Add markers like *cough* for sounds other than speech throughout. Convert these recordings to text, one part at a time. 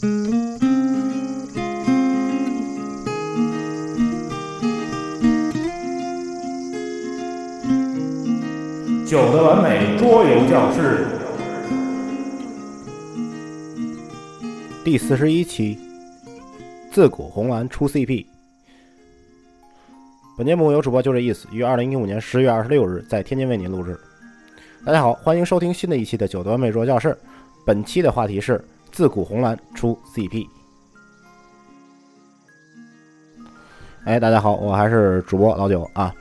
酒的完美桌游教室第四十一期，自古红蓝出 CP。本节目由主播就这意思，于二零一五年十月二十六日在天津为您录制。大家好，欢迎收听新的一期的九的完美桌教室。本期的话题是自古红蓝出 CP。哎，大家好，我还是主播老九啊。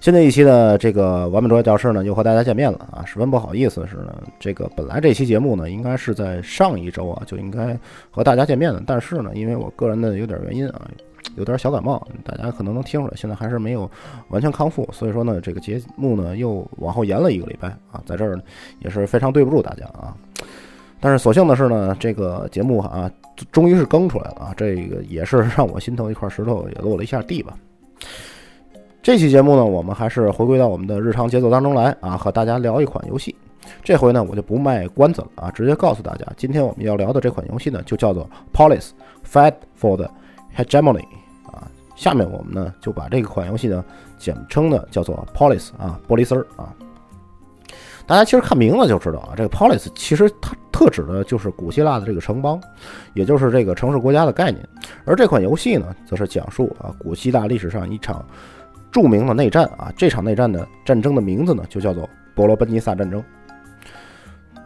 新的一期的这个完美卓越教室呢，又和大家见面了啊！十分不好意思的是呢，这个本来这期节目呢，应该是在上一周啊就应该和大家见面的，但是呢，因为我个人的有点原因啊，有点小感冒，大家可能能听出来，现在还是没有完全康复，所以说呢，这个节目呢又往后延了一个礼拜啊，在这儿呢也是非常对不住大家啊。但是所幸的是呢，这个节目啊终于是更出来了啊，这个也是让我心头一块石头也落了一下地吧。这期节目呢，我们还是回归到我们的日常节奏当中来啊，和大家聊一款游戏。这回呢，我就不卖关子了啊，直接告诉大家，今天我们要聊的这款游戏呢，就叫做《Police Fight for the Hegemony》啊。下面我们呢，就把这款游戏呢，简称呢叫做 Police 啊，玻璃丝儿啊。大家其实看名字就知道啊，这个 Police 其实它特指的就是古希腊的这个城邦，也就是这个城市国家的概念。而这款游戏呢，则是讲述啊古希腊历史上一场。著名的内战啊，这场内战的战争的名字呢，就叫做伯罗奔尼撒战争。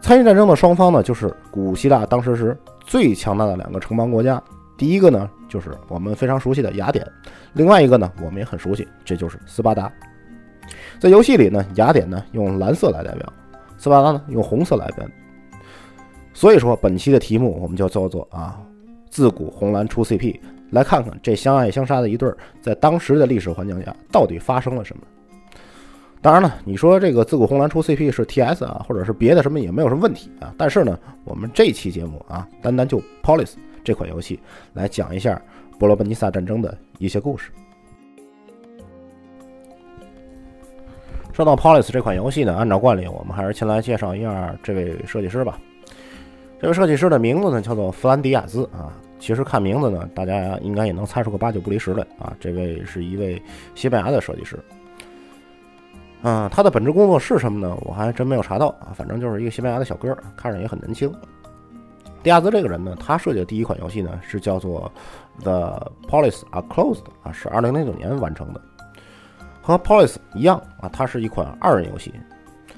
参与战争的双方呢，就是古希腊当时是最强大的两个城邦国家。第一个呢，就是我们非常熟悉的雅典；另外一个呢，我们也很熟悉，这就是斯巴达。在游戏里呢，雅典呢用蓝色来代表，斯巴达呢用红色来代表。所以说，本期的题目我们就叫做啊，自古红蓝出 CP。来看看这相爱相杀的一对儿，在当时的历史环境下到底发生了什么。当然了，你说这个自古红蓝出 CP 是 TS 啊，或者是别的什么也没有什么问题啊。但是呢，我们这期节目啊，单单就 Police 这款游戏来讲一下伯罗奔尼撒战争的一些故事。说到 Police 这款游戏呢，按照惯例，我们还是先来介绍一下这位设计师吧。这位设计师的名字呢，叫做弗兰迪亚兹啊。其实看名字呢，大家应该也能猜出个八九不离十来啊。这位是一位西班牙的设计师，嗯，他的本职工作是什么呢？我还真没有查到啊。反正就是一个西班牙的小哥，看着也很年轻。迪亚兹这个人呢，他设计的第一款游戏呢是叫做《The Police Are Closed》啊，是二零零九年完成的。和《Police》一样啊，它是一款二人游戏。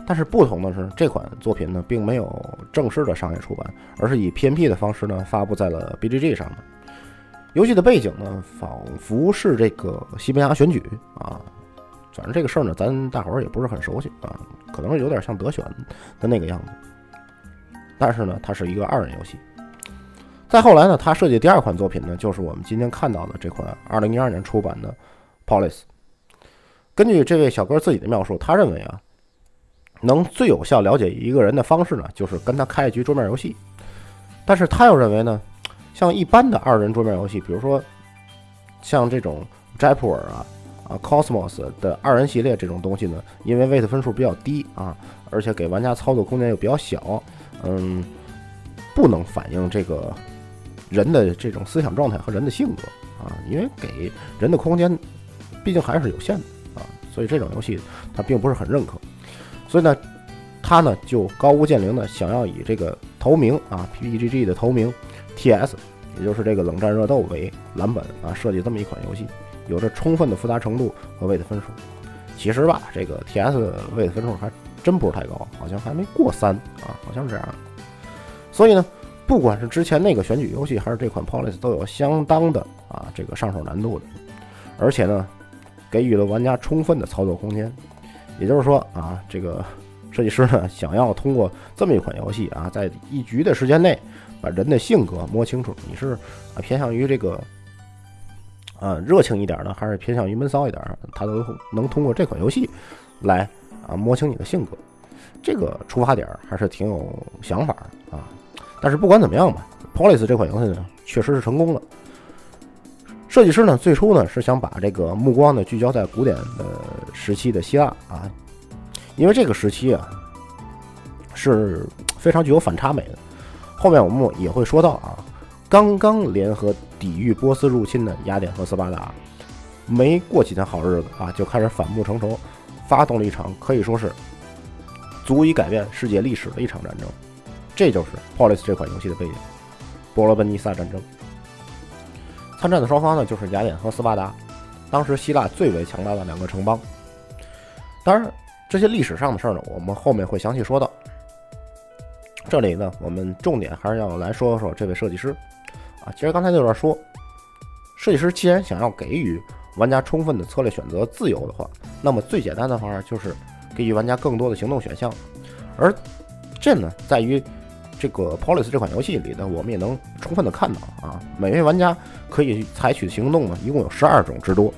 但是不同的是，这款作品呢，并没有正式的商业出版，而是以 PNP 的方式呢，发布在了 BGG 上面。游戏的背景呢，仿佛是这个西班牙选举啊，反正这个事儿呢，咱大伙儿也不是很熟悉啊，可能是有点像德选的那个样子。但是呢，它是一个二人游戏。再后来呢，他设计第二款作品呢，就是我们今天看到的这款2012年出版的 Police。根据这位小哥自己的描述，他认为啊。能最有效了解一个人的方式呢，就是跟他开一局桌面游戏。但是他又认为呢，像一般的二人桌面游戏，比如说像这种斋普尔啊、啊 Cosmos 的二人系列这种东西呢，因为 weight 分数比较低啊，而且给玩家操作空间又比较小，嗯，不能反映这个人的这种思想状态和人的性格啊，因为给人的空间毕竟还是有限的，所以这种游戏他并不是很认可。所以呢，他呢就高屋建瓴的想要以这个头名啊，PPGG 的头名 TS，也就是这个冷战热斗为蓝本啊，设计这么一款游戏，有着充分的复杂程度和位的分数。其实吧，这个 TS 位的分数还真不是太高，好像还没过三啊，好像是这样。所以呢，不管是之前那个选举游戏，还是这款 Police，都有相当的啊这个上手难度的，而且呢，给予了玩家充分的操作空间。也就是说啊，这个设计师呢，想要通过这么一款游戏啊，在一局的时间内把人的性格摸清楚，你是偏向于这个啊热情一点呢，还是偏向于闷骚一点，他都能通过这款游戏来啊摸清你的性格。这个出发点还是挺有想法啊。但是不管怎么样吧，Police 这款游戏呢，确实是成功了。设计师呢，最初呢是想把这个目光呢聚焦在古典的时期的希腊啊，因为这个时期啊是非常具有反差美的。后面我们也会说到啊，刚刚联合抵御波斯入侵的雅典和斯巴达，没过几天好日子啊，就开始反目成仇，发动了一场可以说是足以改变世界历史的一场战争。这就是 Polis 这款游戏的背景——伯罗奔尼撒战争。参战的双方呢，就是雅典和斯巴达，当时希腊最为强大的两个城邦。当然，这些历史上的事儿呢，我们后面会详细说到。这里呢，我们重点还是要来说说这位设计师啊。其实刚才那段说，设计师既然想要给予玩家充分的策略选择自由的话，那么最简单的方式就是给予玩家更多的行动选项。而这呢，在于这个 Polis 这款游戏里呢，我们也能充分的看到啊，每位玩家可以采取的行动呢，一共有十二种之多，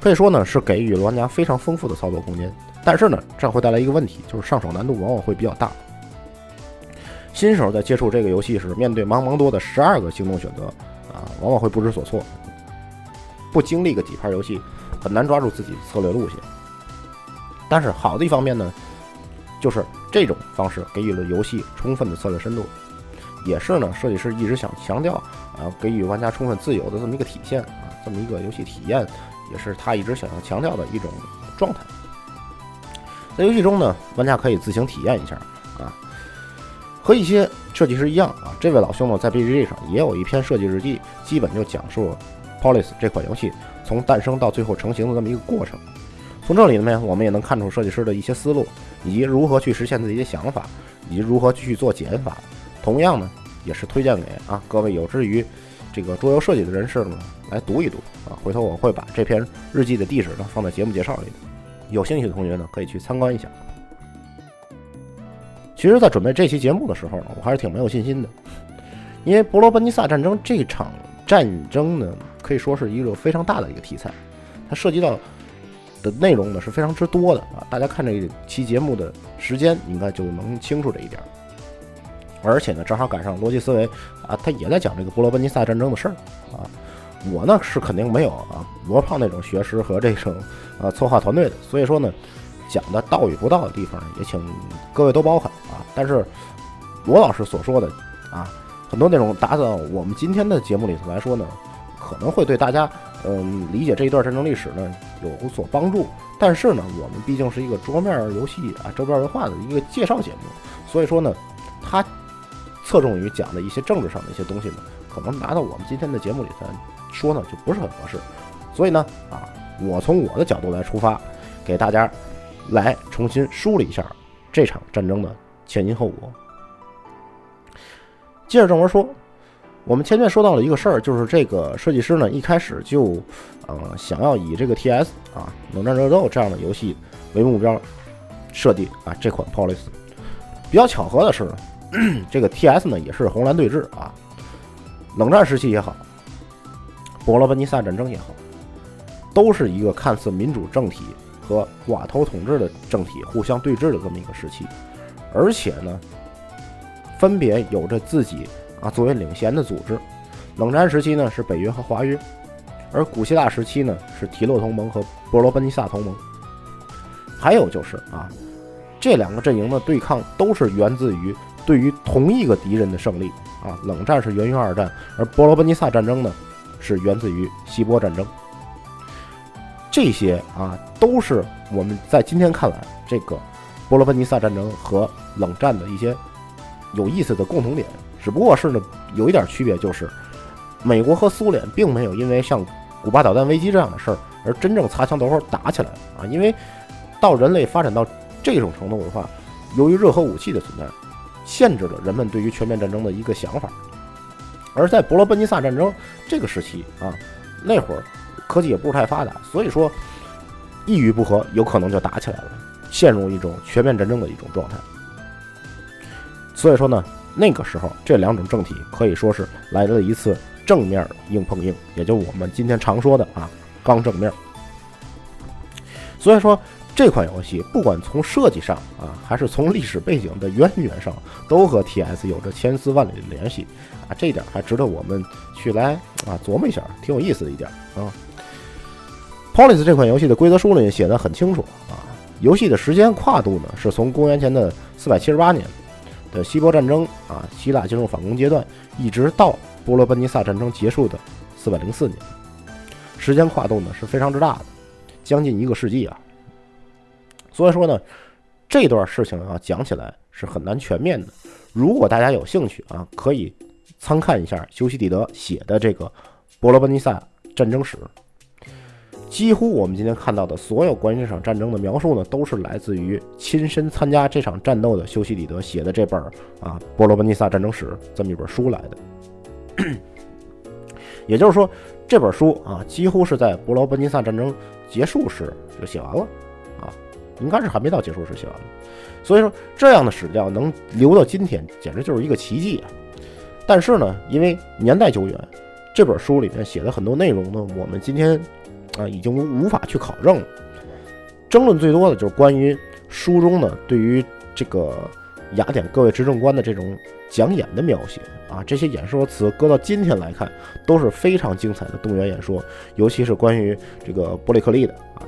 可以说呢是给予了玩家非常丰富的操作空间。但是呢，这会带来一个问题，就是上手难度往往会比较大。新手在接触这个游戏时，面对茫茫多的十二个行动选择，啊，往往会不知所措。不经历个几盘游戏，很难抓住自己的策略路线。但是好的一方面呢，就是这种方式给予了游戏充分的策略深度，也是呢设计师一直想强调啊，给予玩家充分自由的这么一个体现啊，这么一个游戏体验，也是他一直想要强调的一种状态。在游戏中呢，玩家可以自行体验一下啊。和一些设计师一样啊，这位老兄呢在 BGG 上也有一篇设计日记，基本就讲述 Polis 这款游戏从诞生到最后成型的这么一个过程。从这里面我们也能看出设计师的一些思路，以及如何去实现自己的想法，以及如何去做减法。同样呢，也是推荐给啊各位有志于这个桌游设计的人士呢来读一读啊。回头我会把这篇日记的地址呢放在节目介绍里，有兴趣的同学呢可以去参观一下。其实，在准备这期节目的时候呢，我还是挺没有信心的，因为伯罗奔尼撒战争这场战争呢，可以说是一个非常大的一个题材，它涉及到的内容呢是非常之多的啊。大家看这一期节目的时间，应该就能清楚这一点。而且呢，正好赶上逻辑思维啊，他也在讲这个波罗奔尼撒战争的事儿啊。我呢是肯定没有啊罗胖那种学识和这种啊策划团队的，所以说呢。讲的道与不道的地方，也请各位都包涵啊。但是罗老师所说的啊，很多内容打到我们今天的节目里头来说呢，可能会对大家嗯理解这一段战争历史呢有所帮助。但是呢，我们毕竟是一个桌面游戏啊，周边文化的一个介绍节目，所以说呢，它侧重于讲的一些政治上的一些东西呢，可能拿到我们今天的节目里头说呢就不是很合适。所以呢啊，我从我的角度来出发，给大家。来重新梳理一下这场战争的前因后果。接着正文说，我们前面说到了一个事儿，就是这个设计师呢一开始就呃想要以这个 T.S. 啊冷战热斗这样的游戏为目标设计啊这款 Polis。比较巧合的是，这个 T.S. 呢也是红蓝对峙啊，冷战时期也好，伯罗奔尼撒战争也好，都是一个看似民主政体。和寡头统治的政体互相对峙的这么一个时期，而且呢，分别有着自己啊作为领先的组织。冷战时期呢是北约和华约，而古希腊时期呢是提洛同盟和伯罗奔尼撒同盟。还有就是啊，这两个阵营的对抗都是源自于对于同一个敌人的胜利啊。冷战是源于二战，而伯罗奔尼撒战争呢是源自于希波战争。这些啊，都是我们在今天看来，这个波罗奔尼撒战争和冷战的一些有意思的共同点。只不过是呢，有一点区别，就是美国和苏联并没有因为像古巴导弹危机这样的事儿而真正擦枪走火打起来啊。因为到人类发展到这种程度的话，由于热核武器的存在，限制了人们对于全面战争的一个想法。而在伯罗奔尼撒战争这个时期啊，那会儿。科技也不是太发达，所以说一语不合有可能就打起来了，陷入一种全面战争的一种状态。所以说呢，那个时候这两种政体可以说是来了一次正面硬碰硬，也就我们今天常说的啊刚正面。所以说这款游戏不管从设计上啊，还是从历史背景的渊源上，都和 T.S 有着千丝万缕的联系啊，这一点还值得我们去来啊琢磨一下，挺有意思的一点啊。Polis 这款游戏的规则书里写的很清楚啊，游戏的时间跨度呢是从公元前的四百七十八年的希波战争啊，希腊进入反攻阶段，一直到波罗奔尼撒战争结束的四百零四年，时间跨度呢是非常之大的，将近一个世纪啊。所以说呢，这段事情啊讲起来是很难全面的。如果大家有兴趣啊，可以参看一下修昔底德写的这个波罗奔尼撒战争史。几乎我们今天看到的所有关于这场战争的描述呢，都是来自于亲身参加这场战斗的修昔底德写的这本啊《波罗奔尼撒战争史》这么一本书来的。也就是说，这本书啊，几乎是在波罗奔尼撒战争结束时就写完了，啊，应该是还没到结束时写完了。所以说，这样的史料能留到今天，简直就是一个奇迹啊！但是呢，因为年代久远，这本书里面写的很多内容呢，我们今天。啊，已经无法去考证了。争论最多的就是关于书中呢对于这个雅典各位执政官的这种讲演的描写啊，这些演说词搁到今天来看都是非常精彩的动员演说，尤其是关于这个伯里克利的啊。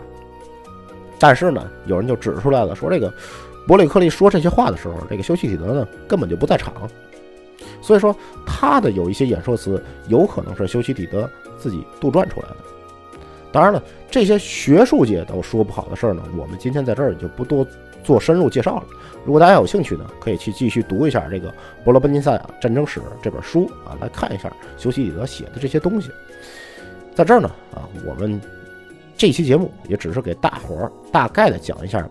但是呢，有人就指出来了，说这个伯里克利说这些话的时候，这个修昔底德呢根本就不在场，所以说他的有一些演说词有可能是修昔底德自己杜撰出来的。当然了，这些学术界都说不好的事儿呢，我们今天在这儿也就不多做深入介绍了。如果大家有兴趣呢，可以去继续读一下这个《伯罗奔尼撒战争史》这本书啊，来看一下修昔底德写的这些东西。在这儿呢，啊，我们这期节目也只是给大伙儿大概的讲一下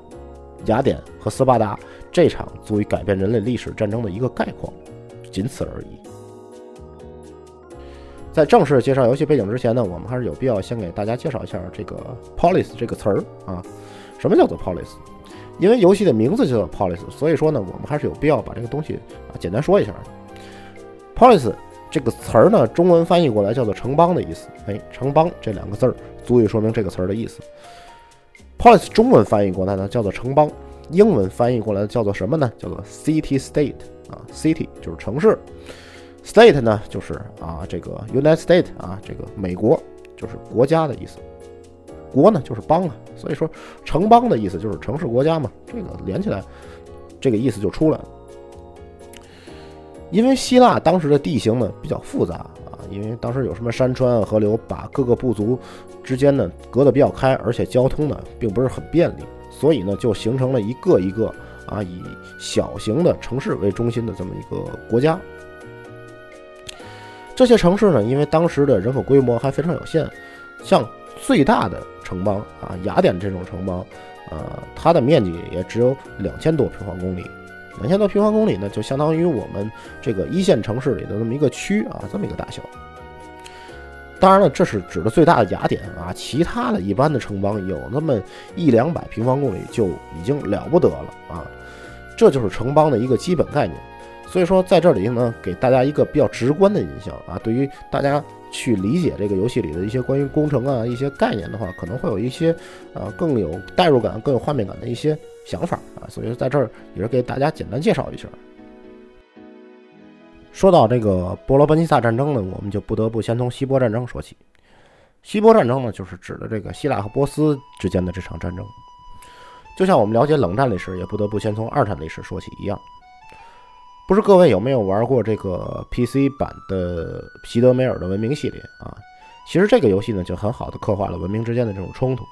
雅典和斯巴达这场足以改变人类历史战争的一个概况，仅此而已。在正式介绍游戏背景之前呢，我们还是有必要先给大家介绍一下这个 “polis” 这个词儿啊。什么叫做 “polis”？因为游戏的名字叫做 “polis”，所以说呢，我们还是有必要把这个东西啊简单说一下。“polis” 这个词儿呢，中文翻译过来叫做“城邦”的意思。哎，城邦这两个字儿足以说明这个词儿的意思。“polis” 中文翻译过来呢叫做城邦，英文翻译过来叫做什么呢？叫做 “city state” 啊，“city” 就是城市。State 呢，就是啊，这个 United State 啊，这个美国就是国家的意思。国呢，就是邦啊，所以说城邦的意思就是城市国家嘛。这个连起来，这个意思就出来了。因为希腊当时的地形呢比较复杂啊，因为当时有什么山川啊、河流，把各个部族之间呢隔得比较开，而且交通呢并不是很便利，所以呢就形成了一个一个啊以小型的城市为中心的这么一个国家。这些城市呢，因为当时的人口规模还非常有限，像最大的城邦啊，雅典这种城邦，呃，它的面积也只有两千多平方公里，两千多平方公里呢，就相当于我们这个一线城市里的这么一个区啊，这么一个大小。当然了，这是指的最大的雅典啊，其他的一般的城邦有那么一两百平方公里就已经了不得了啊，这就是城邦的一个基本概念。所以说，在这里呢，给大家一个比较直观的印象啊，对于大家去理解这个游戏里的一些关于工程啊一些概念的话，可能会有一些啊更有代入感、更有画面感的一些想法啊。所以，在这儿也是给大家简单介绍一下。说到这个波罗奔尼撒战争呢，我们就不得不先从希波战争说起。希波战争呢，就是指的这个希腊和波斯之间的这场战争。就像我们了解冷战历史，也不得不先从二战历史说起一样。不知各位有没有玩过这个 PC 版的皮德梅尔的文明系列啊？其实这个游戏呢，就很好的刻画了文明之间的这种冲突。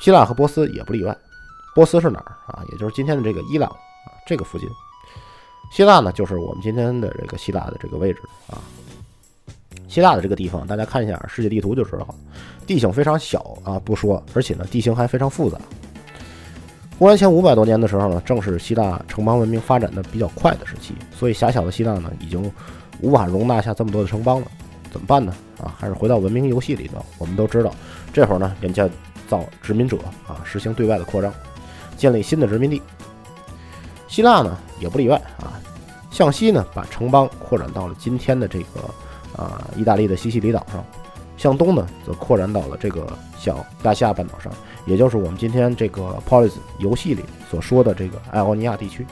希腊和波斯也不例外。波斯是哪儿啊？也就是今天的这个伊朗啊，这个附近。希腊呢，就是我们今天的这个希腊的这个位置啊。希腊的这个地方，大家看一下世界地图就知道了，地形非常小啊，不说，而且呢，地形还非常复杂。公元前五百多年的时候呢，正是希腊城邦文明发展的比较快的时期，所以狭小的希腊呢，已经无法容纳下这么多的城邦了。怎么办呢？啊，还是回到文明游戏里头。我们都知道，这会儿呢，人家造殖民者啊，实行对外的扩张，建立新的殖民地。希腊呢，也不例外啊，向西呢，把城邦扩展到了今天的这个啊，意大利的西西里岛上；向东呢，则扩展到了这个小亚细亚半岛上。也就是我们今天这个 Polis 游戏里所说的这个艾欧尼亚地区，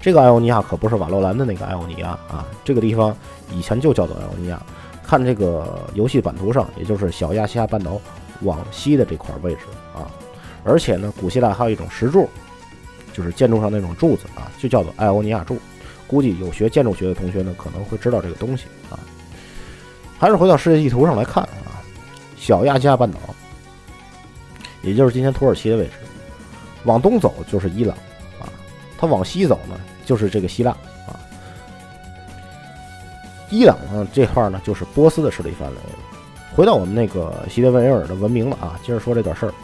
这个艾欧尼亚可不是瓦洛兰的那个艾欧尼亚啊，这个地方以前就叫做艾欧尼亚。看这个游戏版图上，也就是小亚细亚半岛往西的这块位置啊。而且呢，古希腊还有一种石柱，就是建筑上那种柱子啊，就叫做艾欧尼亚柱。估计有学建筑学的同学呢，可能会知道这个东西啊。还是回到世界地图上来看啊，小亚细亚半岛，也就是今天土耳其的位置，往东走就是伊朗啊，它往西走呢就是这个希腊啊。伊朗呢这块呢就是波斯的势力范围。回到我们那个西德维尔的文明了啊，接着说这段事儿。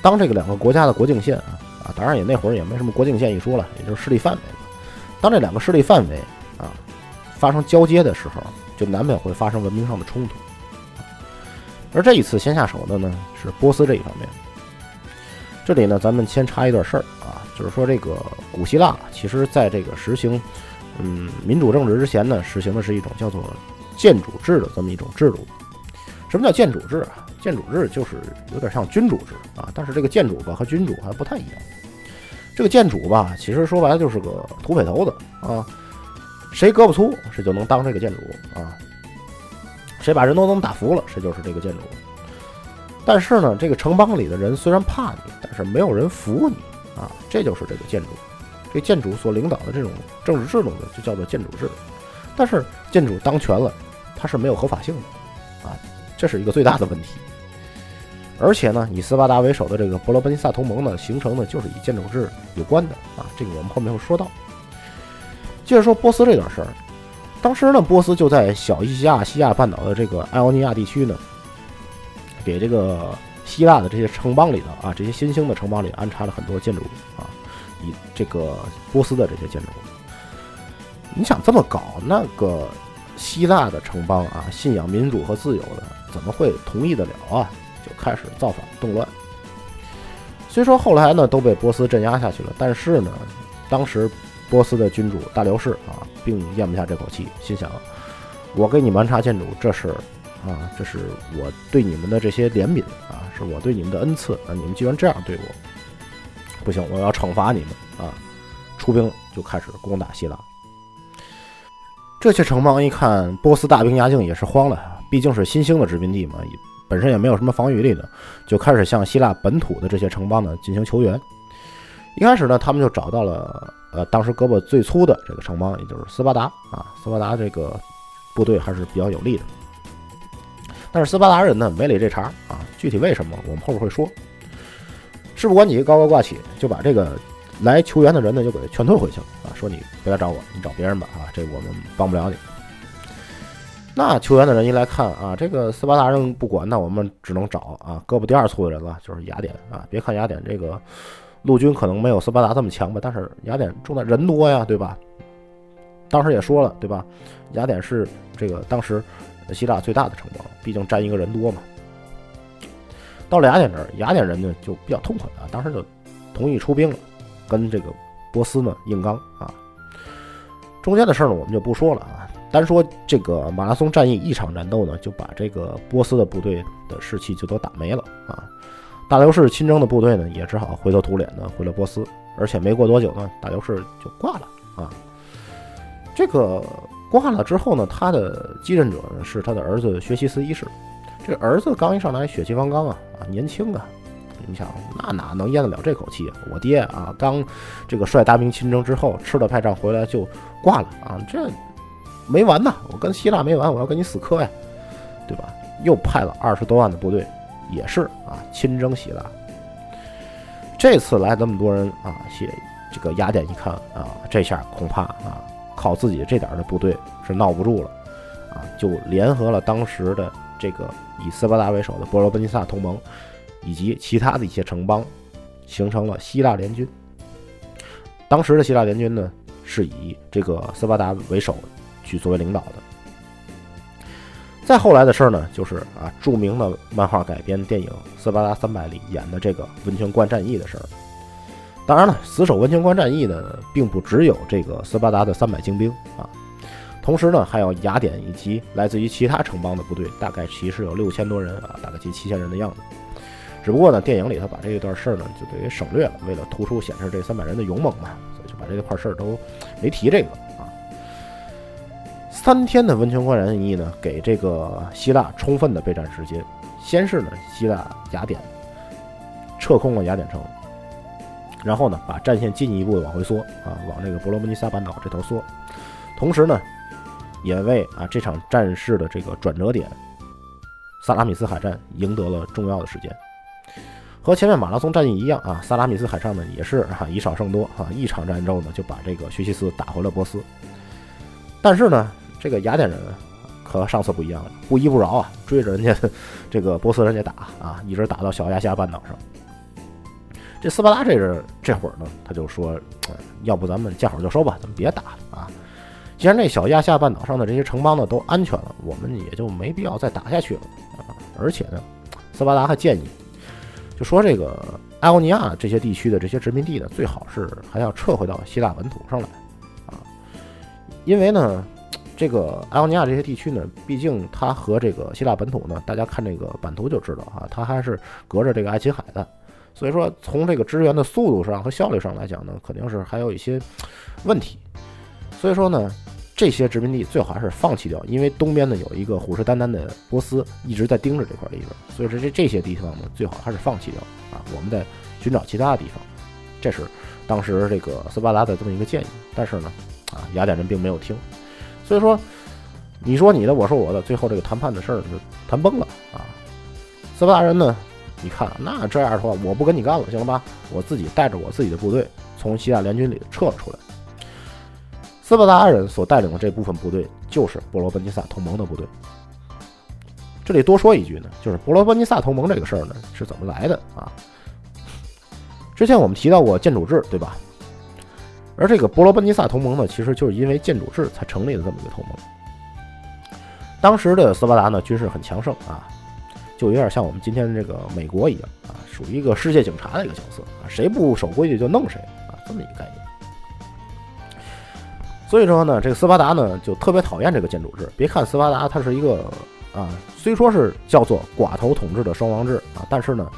当这个两个国家的国境线啊啊，当然也那会儿也没什么国境线一说了，也就是势力范围。当这两个势力范围啊发生交接的时候，就难免会发生文明上的冲突。而这一次先下手的呢是波斯这一方面。这里呢，咱们先插一段事儿啊，就是说这个古希腊其实在这个实行嗯民主政治之前呢，实行的是一种叫做建主制的这么一种制度。什么叫建主制啊？建主制就是有点像君主制啊，但是这个建主吧和君主还不太一样。这个建主吧，其实说白了就是个土匪头子啊，谁胳膊粗，谁就能当这个建主啊，谁把人都能打服了，谁就是这个建主。但是呢，这个城邦里的人虽然怕你，但是没有人服你啊，这就是这个建主。这建主所领导的这种政治制度呢，就叫做建主制。但是建主当权了，他是没有合法性的啊，这是一个最大的问题。而且呢，以斯巴达为首的这个伯罗奔尼撒同盟呢，形成的就是以建筑制有关的啊，这个我们后面会说到。接着说波斯这段事儿，当时呢，波斯就在小亚细亚西亚半岛的这个爱奥尼亚地区呢，给这个希腊的这些城邦里头啊，这些新兴的城邦里安插了很多建筑啊，以这个波斯的这些建筑。你想这么搞，那个希腊的城邦啊，信仰民主和自由的，怎么会同意得了啊？就开始造反动乱，虽说后来呢都被波斯镇压下去了，但是呢，当时波斯的君主大流士啊，并咽不下这口气，心想：我给你们安插建筑，这是啊，这是我对你们的这些怜悯啊，是我对你们的恩赐啊，你们居然这样对我，不行，我要惩罚你们啊！出兵就开始攻打希腊。这些城邦一看波斯大兵压境，也是慌了，毕竟是新兴的殖民地嘛。本身也没有什么防御力的，就开始向希腊本土的这些城邦呢进行求援。一开始呢，他们就找到了呃当时胳膊最粗的这个城邦，也就是斯巴达啊。斯巴达这个部队还是比较有力的，但是斯巴达人呢没理这茬啊。具体为什么，我们后边会说。事不关己，高高挂起，就把这个来求援的人呢就给劝退回去了啊，说你不来找我，你找别人吧啊，这我们帮不了你。那求援的人一来看啊，这个斯巴达人不管，那我们只能找啊胳膊第二粗的人了，就是雅典啊。别看雅典这个陆军可能没有斯巴达这么强吧，但是雅典重在人多呀，对吧？当时也说了，对吧？雅典是这个当时希腊最大的城邦，毕竟占一个人多嘛。到了雅典这儿，雅典人呢就比较痛快啊，当时就同意出兵了，跟这个波斯呢硬刚啊。中间的事儿呢，我们就不说了啊。单说这个马拉松战役一场战斗呢，就把这个波斯的部队的士气就都打没了啊！大流士亲征的部队呢，也只好灰头土脸的回了波斯，而且没过多久呢，大流士就挂了啊！这个挂了之后呢，他的继任者呢是他的儿子薛西斯一世。这儿子刚一上来血气方刚啊啊，年轻啊！你想那哪能咽得了这口气啊？我爹啊，刚这个率大兵亲征之后，吃了败仗回来就挂了啊！这。没完呐！我跟希腊没完，我要跟你死磕呀，对吧？又派了二十多万的部队，也是啊，亲征希腊。这次来这么多人啊，写这个雅典一看啊，这下恐怕啊，靠自己这点的部队是闹不住了啊，就联合了当时的这个以斯巴达为首的波罗奔尼撒同盟，以及其他的一些城邦，形成了希腊联军。当时的希腊联军呢，是以这个斯巴达为首。去作为领导的。再后来的事儿呢，就是啊，著名的漫画改编电影《斯巴达三百》里演的这个温泉关战役的事儿。当然了，死守温泉关战役呢，并不只有这个斯巴达的三百精兵啊，同时呢，还有雅典以及来自于其他城邦的部队，大概其实有六千多人啊，大概七七千人的样子。只不过呢，电影里头把这一段事儿呢，就给省略了，为了突出显示这三百人的勇猛嘛，所以就把这块事儿都没提这个。三天的温泉关战役呢，给这个希腊充分的备战时间。先是呢，希腊雅典撤空了雅典城，然后呢，把战线进一步的往回缩啊，往这个伯罗奔尼撒半岛这头缩。同时呢，也为啊这场战事的这个转折点——萨拉米斯海战赢得了重要的时间。和前面马拉松战役一样啊，萨拉米斯海上呢也是啊以少胜多啊，一场战斗呢就把这个薛西斯打回了波斯。但是呢，这个雅典人和上次不一样了，不依不饶啊，追着人家 *laughs* 这个波斯人家打啊，一直打到小亚细亚半岛上。这斯巴达这人这会儿呢，他就说，要不咱们见好就收吧，咱们别打了啊。既然这小亚细亚半岛上的这些城邦呢都安全了，我们也就没必要再打下去了啊。而且呢，斯巴达还建议，就说这个爱欧尼亚这些地区的这些殖民地呢，最好是还要撤回到希腊本土上来啊，因为呢，这个爱欧尼亚这些地区呢，毕竟它和这个希腊本土呢，大家看这个版图就知道啊，它还是隔着这个爱琴海的。所以说，从这个支援的速度上和效率上来讲呢，肯定是还有一些问题。所以说呢，这些殖民地最好还是放弃掉，因为东边呢有一个虎视眈眈的波斯一直在盯着这块地方。所以说这这些地方呢，最好还是放弃掉啊，我们再寻找其他的地方。这是当时这个斯巴达的这么一个建议。但是呢，啊，雅典人并没有听。所以说，你说你的，我说我的，最后这个谈判的事儿就谈崩了啊。斯巴达人呢？你看，那这样的话，我不跟你干了，行了吧？我自己带着我自己的部队从希腊联军里撤了出来。斯巴达人所带领的这部分部队就是伯罗奔尼撒同盟的部队。这里多说一句呢，就是伯罗奔尼撒同盟这个事儿呢是怎么来的啊？之前我们提到过建主制，对吧？而这个波罗奔尼撒同盟呢，其实就是因为建主制才成立的这么一个同盟。当时的斯巴达呢，军事很强盛啊。就有点像我们今天这个美国一样啊，属于一个世界警察的一个角色啊，谁不守规矩就弄谁啊，这么一个概念。所以说呢，这个斯巴达呢就特别讨厌这个建主制。别看斯巴达它是一个啊，虽说是叫做寡头统治的双王制啊，但是呢，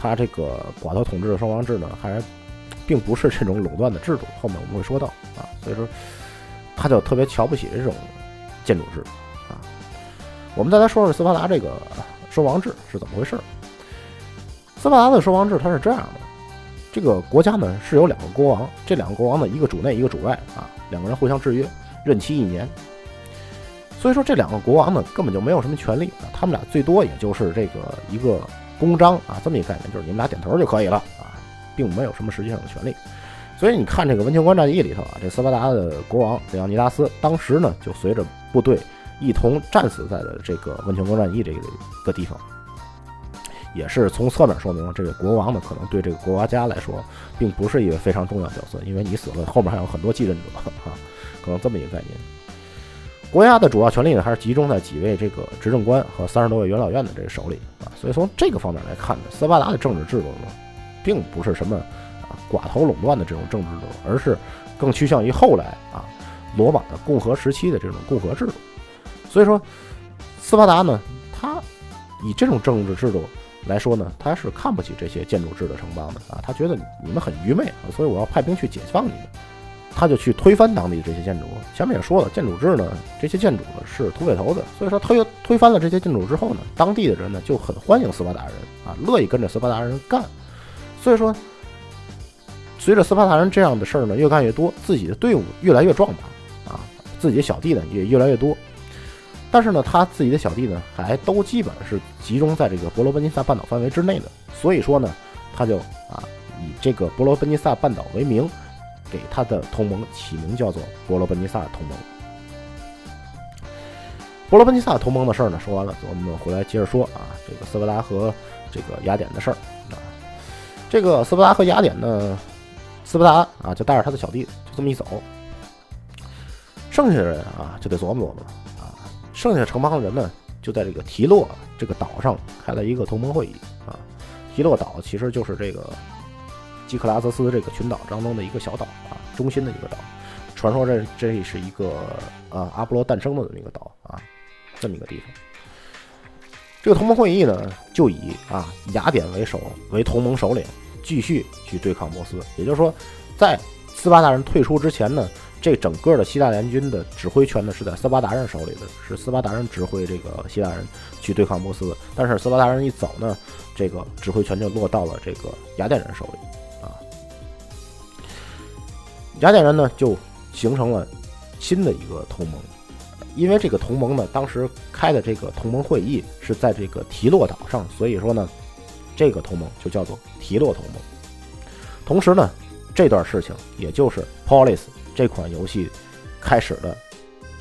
它这个寡头统治的双王制呢，还并不是这种垄断的制度。后面我们会说到啊，所以说他就特别瞧不起这种建主制啊。我们再来说说斯巴达这个。收王制是怎么回事？斯巴达的收王制它是这样的：这个国家呢是有两个国王，这两个国王呢一个主内一个主外啊，两个人互相制约，任期一年。所以说这两个国王呢根本就没有什么权利啊，他们俩最多也就是这个一个公章啊这么一个概念，就是你们俩点头就可以了，并没有什么实际上的权利。所以你看这个温泉关战役里头啊，这斯巴达的国王里奥尼达斯当时呢就随着部队。一同战死在了这个温泉关战役这个个地方，也是从侧面说明了这个国王呢，可能对这个国家来说，并不是一个非常重要角色，因为你死了，后面还有很多继任者啊，可能这么一个概念。国家的主要权力呢，还是集中在几位这个执政官和三十多位元老院的这个手里啊，所以从这个方面来看呢，斯巴达的政治制度呢，并不是什么啊寡头垄断的这种政治制度，而是更趋向于后来啊罗马的共和时期的这种共和制度。所以说，斯巴达呢，他以这种政治制度来说呢，他是看不起这些建筑制的城邦的啊，他觉得你们很愚昧啊，所以我要派兵去解放你们。他就去推翻当地的这些建筑。前面也说了，建筑制呢，这些建筑呢是土匪头子，所以说推推翻了这些建筑之后呢，当地的人呢就很欢迎斯巴达人啊，乐意跟着斯巴达人干。所以说，随着斯巴达人这样的事儿呢越干越多，自己的队伍越来越壮大啊，自己的小弟呢也越来越多。但是呢，他自己的小弟呢，还都基本是集中在这个伯罗奔尼撒半岛范围之内的。所以说呢，他就啊，以这个伯罗奔尼撒半岛为名，给他的同盟起名叫做伯罗奔尼撒同盟。伯罗奔尼撒同盟的事儿呢，说完了，我们回来接着说啊，这个斯巴达和这个雅典的事儿。这个斯巴达和雅典呢，斯巴达啊，就带着他的小弟就这么一走，剩下的人啊，就得琢磨琢磨了。剩下城邦的人呢，就在这个提洛这个岛上开了一个同盟会议啊。提洛岛其实就是这个基克拉泽斯这个群岛当中的一个小岛啊，中心的一个岛。传说这这是一个啊阿波罗诞生的这么一个岛啊，这么一个地方。这个同盟会议呢，就以啊雅典为首为同盟首领，继续去对抗波斯。也就是说，在斯巴达人退出之前呢。这整个的希腊联军的指挥权呢，是在斯巴达人手里的，是斯巴达人指挥这个希腊人去对抗波斯。但是斯巴达人一走呢，这个指挥权就落到了这个雅典人手里啊。雅典人呢就形成了新的一个同盟，因为这个同盟呢当时开的这个同盟会议是在这个提洛岛上，所以说呢这个同盟就叫做提洛同盟。同时呢这段事情也就是 Polis 这款游戏开始的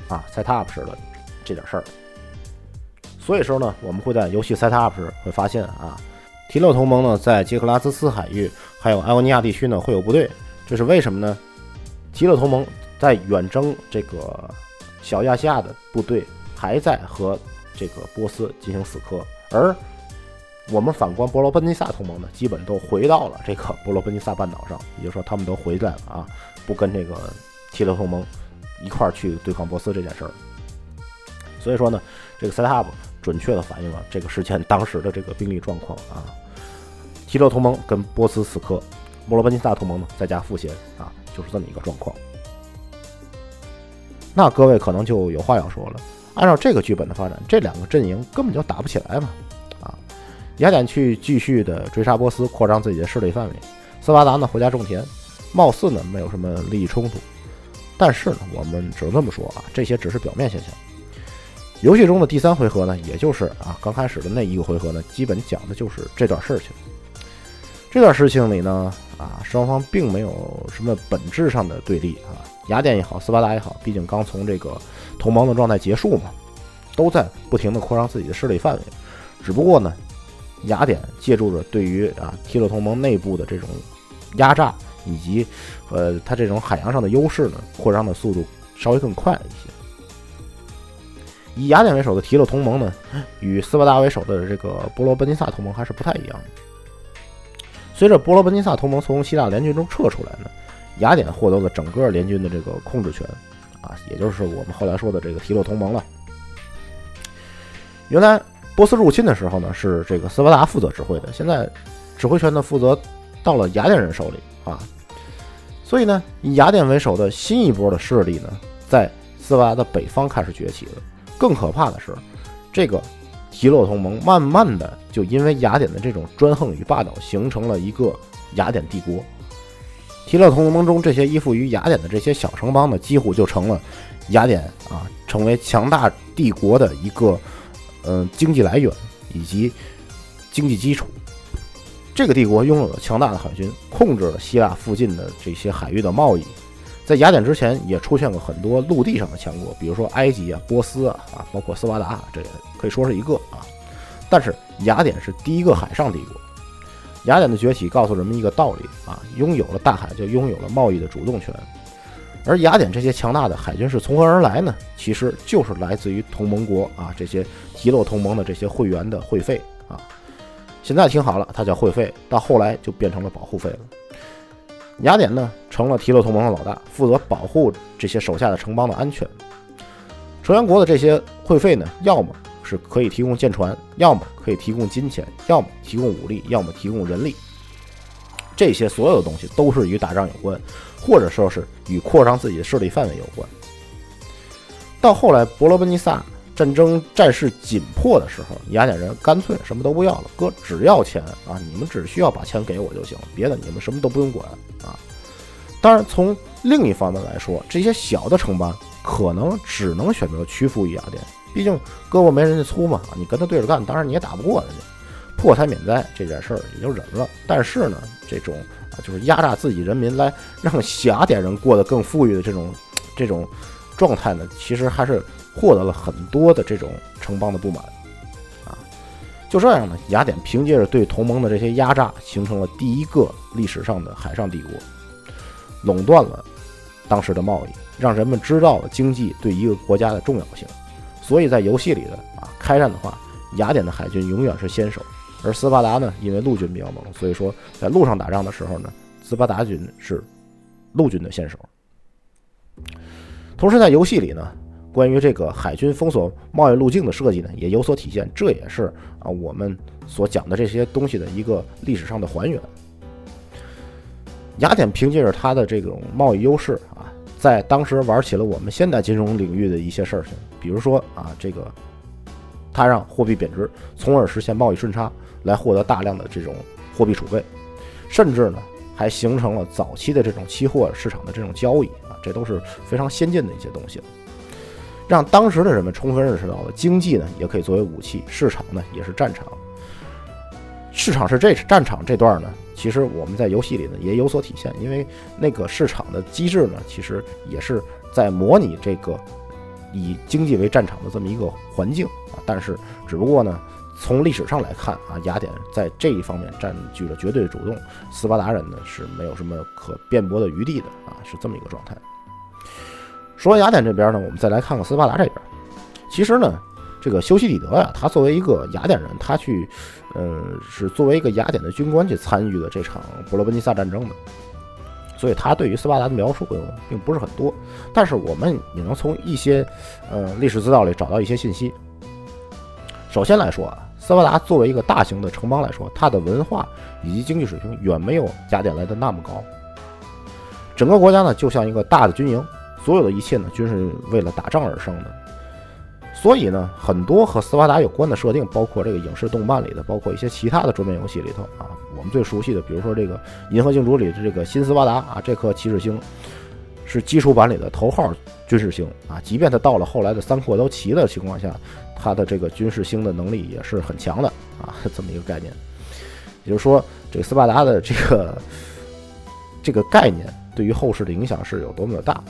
啊 set up 时的这点事儿。所以说呢我们会在游戏 set up 时会发现啊提洛同盟呢在杰克拉兹斯海域还有艾欧尼亚地区呢会有部队，这是为什么呢？提洛同盟在远征这个小亚细亚的部队还在和这个波斯进行死磕，而我们反观波罗奔尼撒同盟呢，基本都回到了这个波罗奔尼撒半岛上，也就是说他们都回来了啊，不跟这个提洛同盟一块儿去对抗波斯这件事儿。所以说呢，这个 set up 准确的反映了这个事件当时的这个兵力状况啊。提洛同盟跟波斯死磕，波罗奔尼撒同盟呢在家赋闲啊。就是这么一个状况，那各位可能就有话要说了。按照这个剧本的发展，这两个阵营根本就打不起来嘛！啊，雅典去继续的追杀波斯，扩张自己的势力范围；斯巴达呢回家种田，貌似呢没有什么利益冲突。但是呢，我们只能这么说啊，这些只是表面现象。游戏中的第三回合呢，也就是啊刚开始的那一个回合呢，基本讲的就是这段事情。这段事情里呢。啊，双方并没有什么本质上的对立啊。雅典也好，斯巴达也好，毕竟刚从这个同盟的状态结束嘛，都在不停的扩张自己的势力范围。只不过呢，雅典借助着对于啊提洛同盟内部的这种压榨，以及呃它这种海洋上的优势呢，扩张的速度稍微更快了一些。以雅典为首的提洛同盟呢，与斯巴达为首的这个波罗奔尼撒同盟还是不太一样的。随着波罗奔尼撒同盟从希腊联军中撤出来呢，雅典获得了整个联军的这个控制权，啊，也就是我们后来说的这个提洛同盟了。原来波斯入侵的时候呢，是这个斯巴达负责指挥的，现在指挥权呢负责到了雅典人手里啊，所以呢，以雅典为首的新一波的势力呢，在斯巴达的北方开始崛起了。更可怕的是，这个。提洛同盟慢慢的就因为雅典的这种专横与霸道，形成了一个雅典帝国。提洛同盟中这些依附于雅典的这些小城邦呢，几乎就成了雅典啊成为强大帝国的一个嗯经济来源以及经济基础。这个帝国拥有了强大的海军，控制了希腊附近的这些海域的贸易。在雅典之前，也出现过很多陆地上的强国，比如说埃及啊、波斯啊啊，包括斯巴达，这可以说是一个啊。但是雅典是第一个海上帝国。雅典的崛起告诉人们一个道理啊：拥有了大海，就拥有了贸易的主动权。而雅典这些强大的海军是从何而来呢？其实就是来自于同盟国啊这些提洛同盟的这些会员的会费啊。现在听好了，它叫会费，到后来就变成了保护费了。雅典呢，成了提洛同盟的老大，负责保护这些手下的城邦的安全。成员国的这些会费呢，要么是可以提供舰船，要么可以提供金钱，要么提供武力，要么提供人力。这些所有的东西都是与打仗有关，或者说是与扩张自己的势力范围有关。到后来，伯罗奔尼撒。战争战事紧迫的时候，雅典人干脆什么都不要了，哥只要钱啊！你们只需要把钱给我就行，别的你们什么都不用管啊！当然，从另一方面来说，这些小的城邦可能只能选择屈服于雅典，毕竟胳膊没人家粗嘛！你跟他对着干，当然你也打不过人家。破财免灾这件事儿也就忍了。但是呢，这种啊，就是压榨自己人民来让雅典人过得更富裕的这种这种状态呢，其实还是。获得了很多的这种城邦的不满，啊，就这样呢，雅典凭借着对同盟的这些压榨，形成了第一个历史上的海上帝国，垄断了当时的贸易，让人们知道了经济对一个国家的重要性。所以在游戏里的啊，开战的话，雅典的海军永远是先手，而斯巴达呢，因为陆军比较猛，所以说在路上打仗的时候呢，斯巴达军是陆军的先手。同时在游戏里呢。关于这个海军封锁贸易路径的设计呢，也有所体现。这也是啊我们所讲的这些东西的一个历史上的还原。雅典凭借着它的这种贸易优势啊，在当时玩起了我们现代金融领域的一些事情，比如说啊，这个它让货币贬值，从而实现贸易顺差，来获得大量的这种货币储备。甚至呢，还形成了早期的这种期货市场的这种交易啊，这都是非常先进的一些东西了。让当时的人们充分认识到了，经济呢也可以作为武器，市场呢也是战场。市场是这战场这段呢，其实我们在游戏里呢也有所体现，因为那个市场的机制呢，其实也是在模拟这个以经济为战场的这么一个环境啊。但是只不过呢，从历史上来看啊，雅典在这一方面占据了绝对主动，斯巴达人呢是没有什么可辩驳的余地的啊，是这么一个状态。说完雅典这边呢，我们再来看看斯巴达这边。其实呢，这个修昔底德呀，他作为一个雅典人，他去，呃，是作为一个雅典的军官去参与的这场伯罗奔尼撒战争的，所以他对于斯巴达的描述并不是很多。但是我们也能从一些，呃，历史资料里找到一些信息。首先来说啊，斯巴达作为一个大型的城邦来说，它的文化以及经济水平远没有雅典来的那么高。整个国家呢，就像一个大的军营。所有的一切呢，均是为了打仗而生的。所以呢，很多和斯巴达有关的设定，包括这个影视动漫里的，包括一些其他的桌面游戏里头啊，我们最熟悉的，比如说这个《银河星主》里的这个新斯巴达啊，这颗骑士星是基础版里的头号军事星啊。即便它到了后来的三扩都齐的情况下，它的这个军事星的能力也是很强的啊，这么一个概念。也就是说，这个斯巴达的这个这个概念对于后世的影响是有多么的大。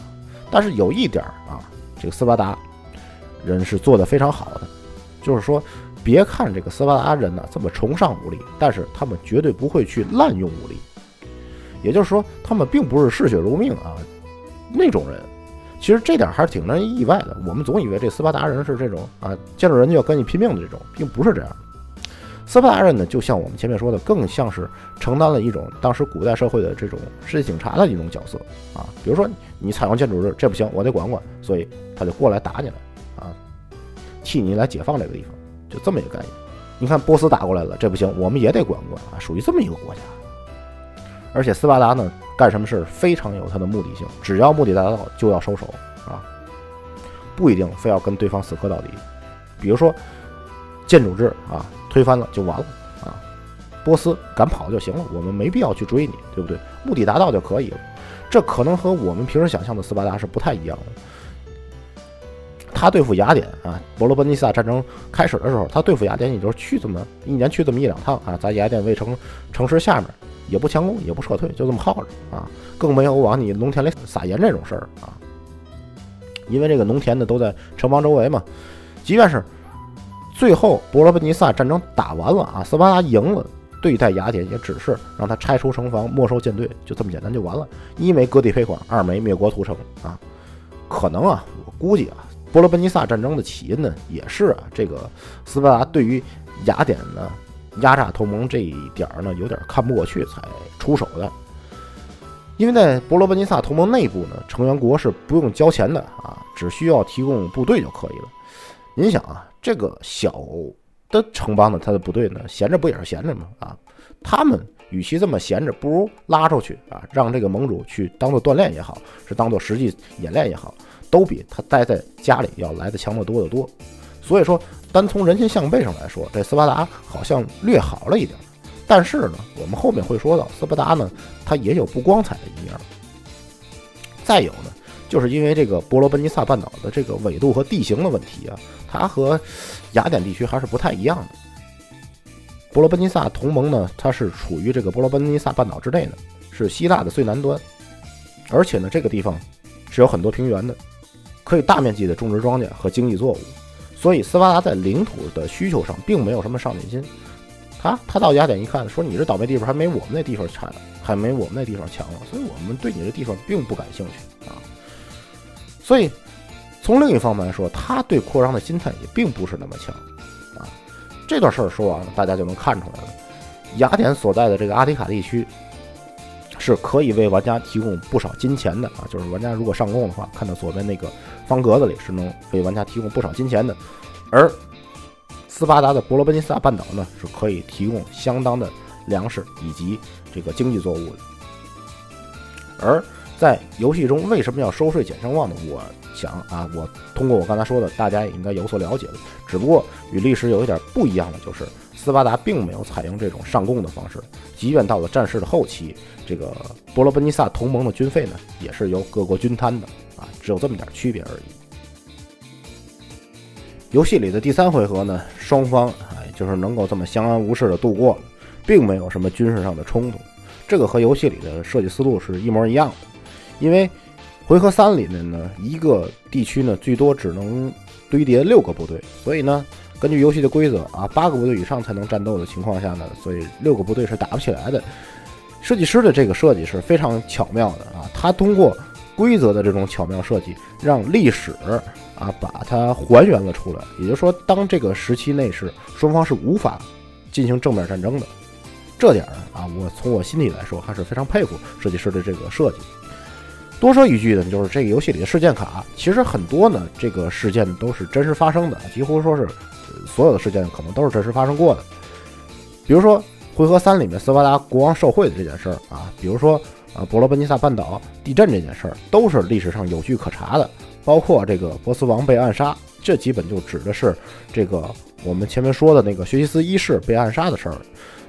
但是有一点啊，这个斯巴达人是做的非常好的，就是说，别看这个斯巴达人呢这么崇尚武力，但是他们绝对不会去滥用武力。也就是说，他们并不是嗜血如命啊那种人。其实这点还是挺让人意外的。我们总以为这斯巴达人是这种啊，见着人就要跟你拼命的这种，并不是这样。斯巴达人呢，就像我们前面说的，更像是承担了一种当时古代社会的这种世界警察的一种角色啊。比如说你采用建筑日，这不行，我得管管，所以他就过来打你来啊，替你来解放这个地方，就这么一个概念。你看波斯打过来了，这不行，我们也得管管啊，属于这么一个国家。而且斯巴达呢，干什么事非常有它的目的性，只要目的达到就要收手啊，不一定非要跟对方死磕到底。比如说建筑制啊。推翻了就完了啊！波斯敢跑就行了，我们没必要去追你，对不对？目的达到就可以了。这可能和我们平时想象的斯巴达是不太一样的。他对付雅典啊，伯罗奔尼撒战争开始的时候，他对付雅典也就是去这么一年去这么一两趟啊，在雅典卫城城市下面也不强攻也不撤退，就这么耗着啊，更没有往你农田里撒盐这种事儿啊。因为这个农田呢都在城邦周围嘛，即便是。最后，伯罗奔尼撒战争打完了啊，斯巴达赢了，对待雅典也只是让他拆除城防、没收舰队，就这么简单就完了。一没割地赔款，二没灭国屠城啊。可能啊，我估计啊，伯罗奔尼撒战争的起因呢，也是啊，这个斯巴达对于雅典呢压榨同盟这一点儿呢，有点看不过去才出手的。因为在伯罗奔尼撒同盟内部呢，成员国是不用交钱的啊，只需要提供部队就可以了。您想啊。这个小的城邦呢，他的部队呢，闲着不也是闲着吗？啊，他们与其这么闲着，不如拉出去啊，让这个盟主去当做锻炼也好，是当做实际演练也好，都比他待在家里要来的强得多得多。所以说，单从人心向背上来说，这斯巴达好像略好了一点。但是呢，我们后面会说到，斯巴达呢，它也有不光彩的一面。再有呢。就是因为这个伯罗奔尼撒半岛的这个纬度和地形的问题啊，它和雅典地区还是不太一样的。伯罗奔尼撒同盟呢，它是处于这个伯罗奔尼撒半岛之内的，是希腊的最南端，而且呢，这个地方是有很多平原的，可以大面积的种植庄稼和经济作物，所以斯巴达在领土的需求上并没有什么上进心。他他到雅典一看，说你这倒霉地方还没我们那地方产，还没我们那地方强了，所以我们对你这地方并不感兴趣啊。所以，从另一方面来说，他对扩张的心态也并不是那么强，啊，这段事儿说完了，大家就能看出来了。雅典所在的这个阿提卡地区，是可以为玩家提供不少金钱的啊，就是玩家如果上供的话，看到左边那个方格子里是能为玩家提供不少金钱的。而斯巴达的伯罗奔尼撒半岛呢，是可以提供相当的粮食以及这个经济作物的，而。在游戏中为什么要收税减声望呢？我想啊，我通过我刚才说的，大家也应该有所了解了。只不过与历史有一点不一样的就是，斯巴达并没有采用这种上供的方式，即便到了战事的后期，这个伯罗奔尼撒同盟的军费呢，也是由各国均摊的啊，只有这么点区别而已。游戏里的第三回合呢，双方哎就是能够这么相安无事的度过了，并没有什么军事上的冲突，这个和游戏里的设计思路是一模一样的。因为回合三里面呢，一个地区呢最多只能堆叠六个部队，所以呢。根据游戏的规则啊，八个部队以上才能战斗的情况下呢，所以六个部队是打不起来的。设计师的这个设计是非常巧妙的啊，他通过规则的这种巧妙设计，让历史啊把它还原了出来。也就是说，当这个时期内是双方是无法进行正面战争的，这点儿啊，我从我心里来说还是非常佩服设计师的这个设计。多说一句呢，就是这个游戏里的事件卡，其实很多呢，这个事件都是真实发生的，几乎说是。所有的事件可能都是真实发生过的，比如说回合三里面斯巴达国王受贿的这件事儿啊，比如说啊伯罗奔尼撒半岛地震这件事儿，都是历史上有据可查的。包括这个波斯王被暗杀，这基本就指的是这个我们前面说的那个薛西斯一世被暗杀的事儿。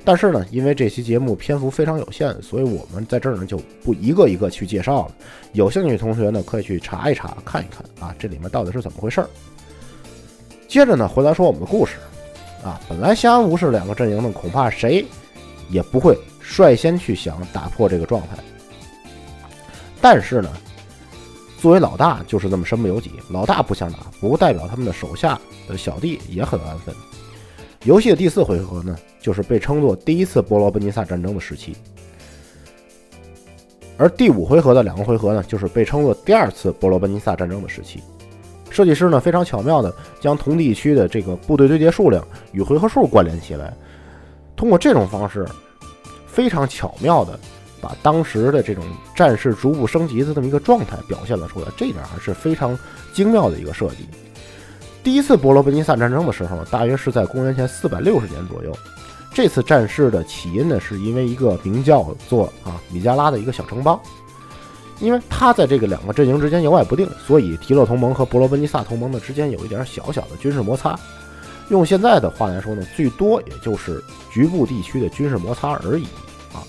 但是呢，因为这期节目篇幅非常有限，所以我们在这儿呢就不一个一个去介绍了。有兴趣的同学呢，可以去查一查，看一看啊，这里面到底是怎么回事儿。接着呢，回来说我们的故事，啊，本来相安无事两个阵营呢，恐怕谁也不会率先去想打破这个状态。但是呢，作为老大就是这么身不由己，老大不想打，不代表他们的手下的小弟也很安分。游戏的第四回合呢，就是被称作第一次波罗奔尼撒战争的时期，而第五回合的两个回合呢，就是被称作第二次波罗奔尼撒战争的时期。设计师呢非常巧妙地将同地区的这个部队堆叠数量与回合数关联起来，通过这种方式，非常巧妙地把当时的这种战事逐步升级的这么一个状态表现了出来，这点还是非常精妙的一个设计。第一次伯罗奔尼撒战争的时候，大约是在公元前四百六十年左右。这次战事的起因呢，是因为一个名叫做啊米加拉的一个小城邦。因为他在这个两个阵营之间摇摆不定，所以提洛同盟和伯罗奔尼撒同盟的之间有一点小小的军事摩擦。用现在的话来说呢，最多也就是局部地区的军事摩擦而已啊。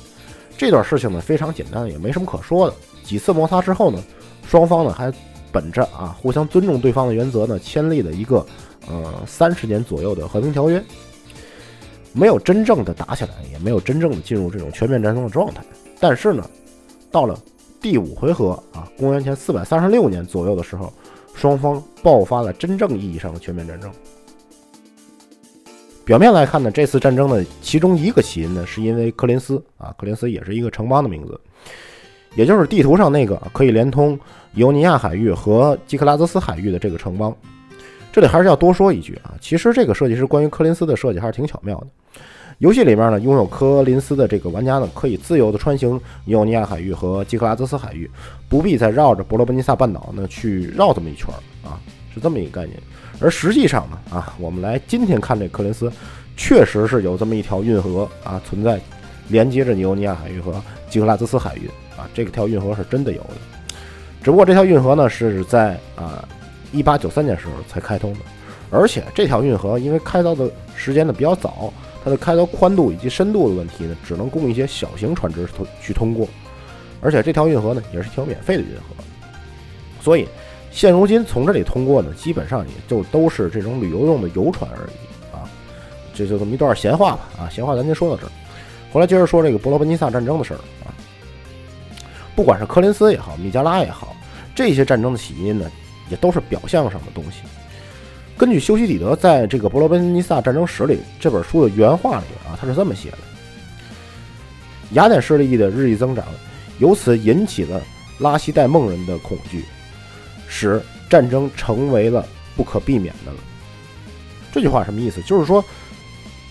这段事情呢非常简单，也没什么可说的。几次摩擦之后呢，双方呢还本着啊互相尊重对方的原则呢，签立了一个呃三十年左右的和平条约。没有真正的打起来，也没有真正的进入这种全面战争的状态。但是呢，到了。第五回合啊，公元前四百三十六年左右的时候，双方爆发了真正意义上的全面战争。表面来看呢，这次战争的其中一个起因呢，是因为克林斯啊，克林斯也是一个城邦的名字，也就是地图上那个可以连通尤尼亚海域和基克拉泽斯海域的这个城邦。这里还是要多说一句啊，其实这个设计师关于克林斯的设计还是挺巧妙的。游戏里面呢，拥有科林斯的这个玩家呢，可以自由的穿行伊欧尼亚海域和基克拉泽斯海域，不必再绕着伯罗奔尼撒半岛呢去绕这么一圈啊，是这么一个概念。而实际上呢，啊，我们来今天看这科林斯，确实是有这么一条运河啊存在，连接着伊欧尼亚海域和基克拉泽斯海域啊，这条运河是真的有的。只不过这条运河呢是在啊一八九三年时候才开通的，而且这条运河因为开凿的时间呢比较早。它的开凿宽度以及深度的问题呢，只能供一些小型船只通去通过，而且这条运河呢也是一条免费的运河，所以现如今从这里通过呢，基本上也就都是这种旅游用的游船而已啊。这就这么一段闲话吧啊，闲话咱先说到这儿，回来接着说这个伯罗奔尼撒战争的事儿啊。不管是柯林斯也好，米加拉也好，这些战争的起因呢，也都是表象上的东西。根据修昔底德在这个《伯罗奔尼撒战争史》里这本书的原话里啊，他是这么写的：雅典势力的日益增长，由此引起了拉希代孟人的恐惧，使战争成为了不可避免的了。这句话什么意思？就是说，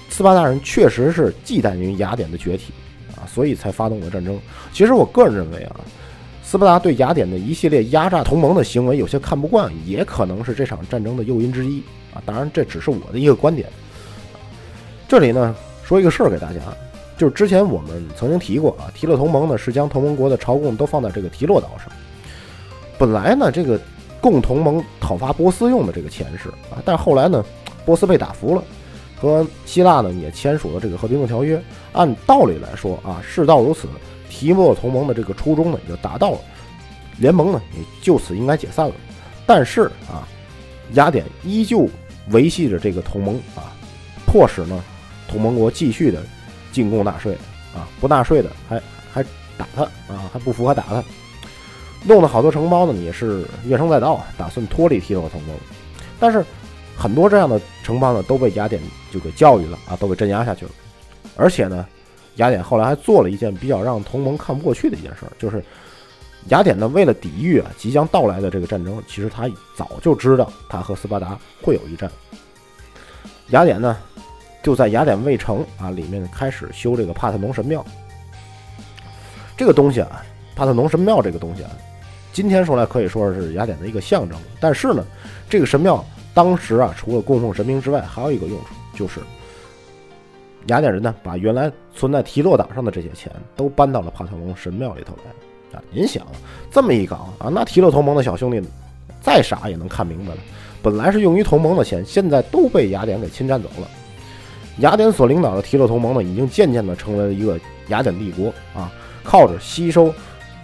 斯巴达人确实是忌惮于雅典的崛起啊，所以才发动了战争。其实我个人认为啊。斯巴达对雅典的一系列压榨同盟的行为有些看不惯，也可能是这场战争的诱因之一啊。当然，这只是我的一个观点。这里呢，说一个事儿给大家，就是之前我们曾经提过啊，提洛同盟呢是将同盟国的朝贡都放在这个提洛岛上。本来呢，这个共同盟讨伐波斯用的这个钱是啊，但是后来呢，波斯被打服了，和希腊呢也签署了这个和平的条约。按道理来说啊，事到如此，提莫同盟的这个初衷呢也就达到了，联盟呢也就此应该解散了。但是啊，雅典依旧维系着这个同盟啊，迫使呢同盟国继续的进贡纳税啊，不纳税的还还打他啊，还不服还打他，弄得好多城邦呢也是怨声载道啊，打算脱离提洛同盟。但是很多这样的城邦呢都被雅典就给教育了啊，都给镇压下去了。而且呢，雅典后来还做了一件比较让同盟看不过去的一件事儿，就是雅典呢为了抵御啊即将到来的这个战争，其实他早就知道他和斯巴达会有一战。雅典呢就在雅典卫城啊里面开始修这个帕特农神庙。这个东西啊，帕特农神庙这个东西啊，今天说来可以说是雅典的一个象征。但是呢，这个神庙当时啊，除了供奉神明之外，还有一个用处，就是雅典人呢把原来存在提洛岛上的这些钱都搬到了帕特农神庙里头来啊。您想这么一搞啊，那提洛同盟的小兄弟再傻也能看明白了，本来是用于同盟的钱，现在都被雅典给侵占走了。雅典所领导的提洛同盟呢，已经渐渐的成为了一个雅典帝国啊。靠着吸收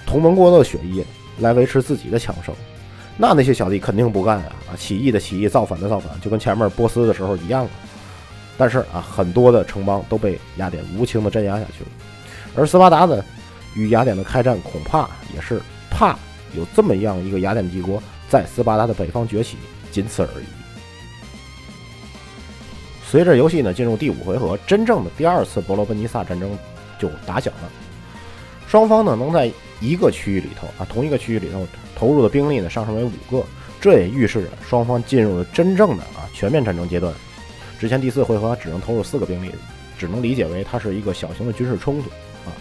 同盟国的血液来维持自己的强盛，那那些小弟肯定不干啊！啊，起义的起义，造反的造反，就跟前面波斯的时候一样了。但是啊，很多的城邦都被雅典无情的镇压下去了。而斯巴达呢，与雅典的开战，恐怕也是怕有这么样一个雅典帝国在斯巴达的北方崛起，仅此而已。随着游戏呢进入第五回合，真正的第二次伯罗奔尼撒战争就打响了。双方呢能在一个区域里头啊，同一个区域里头投入的兵力呢上升为五个，这也预示着双方进入了真正的啊全面战争阶段。之前第四回合只能投入四个兵力，只能理解为它是一个小型的军事冲突啊。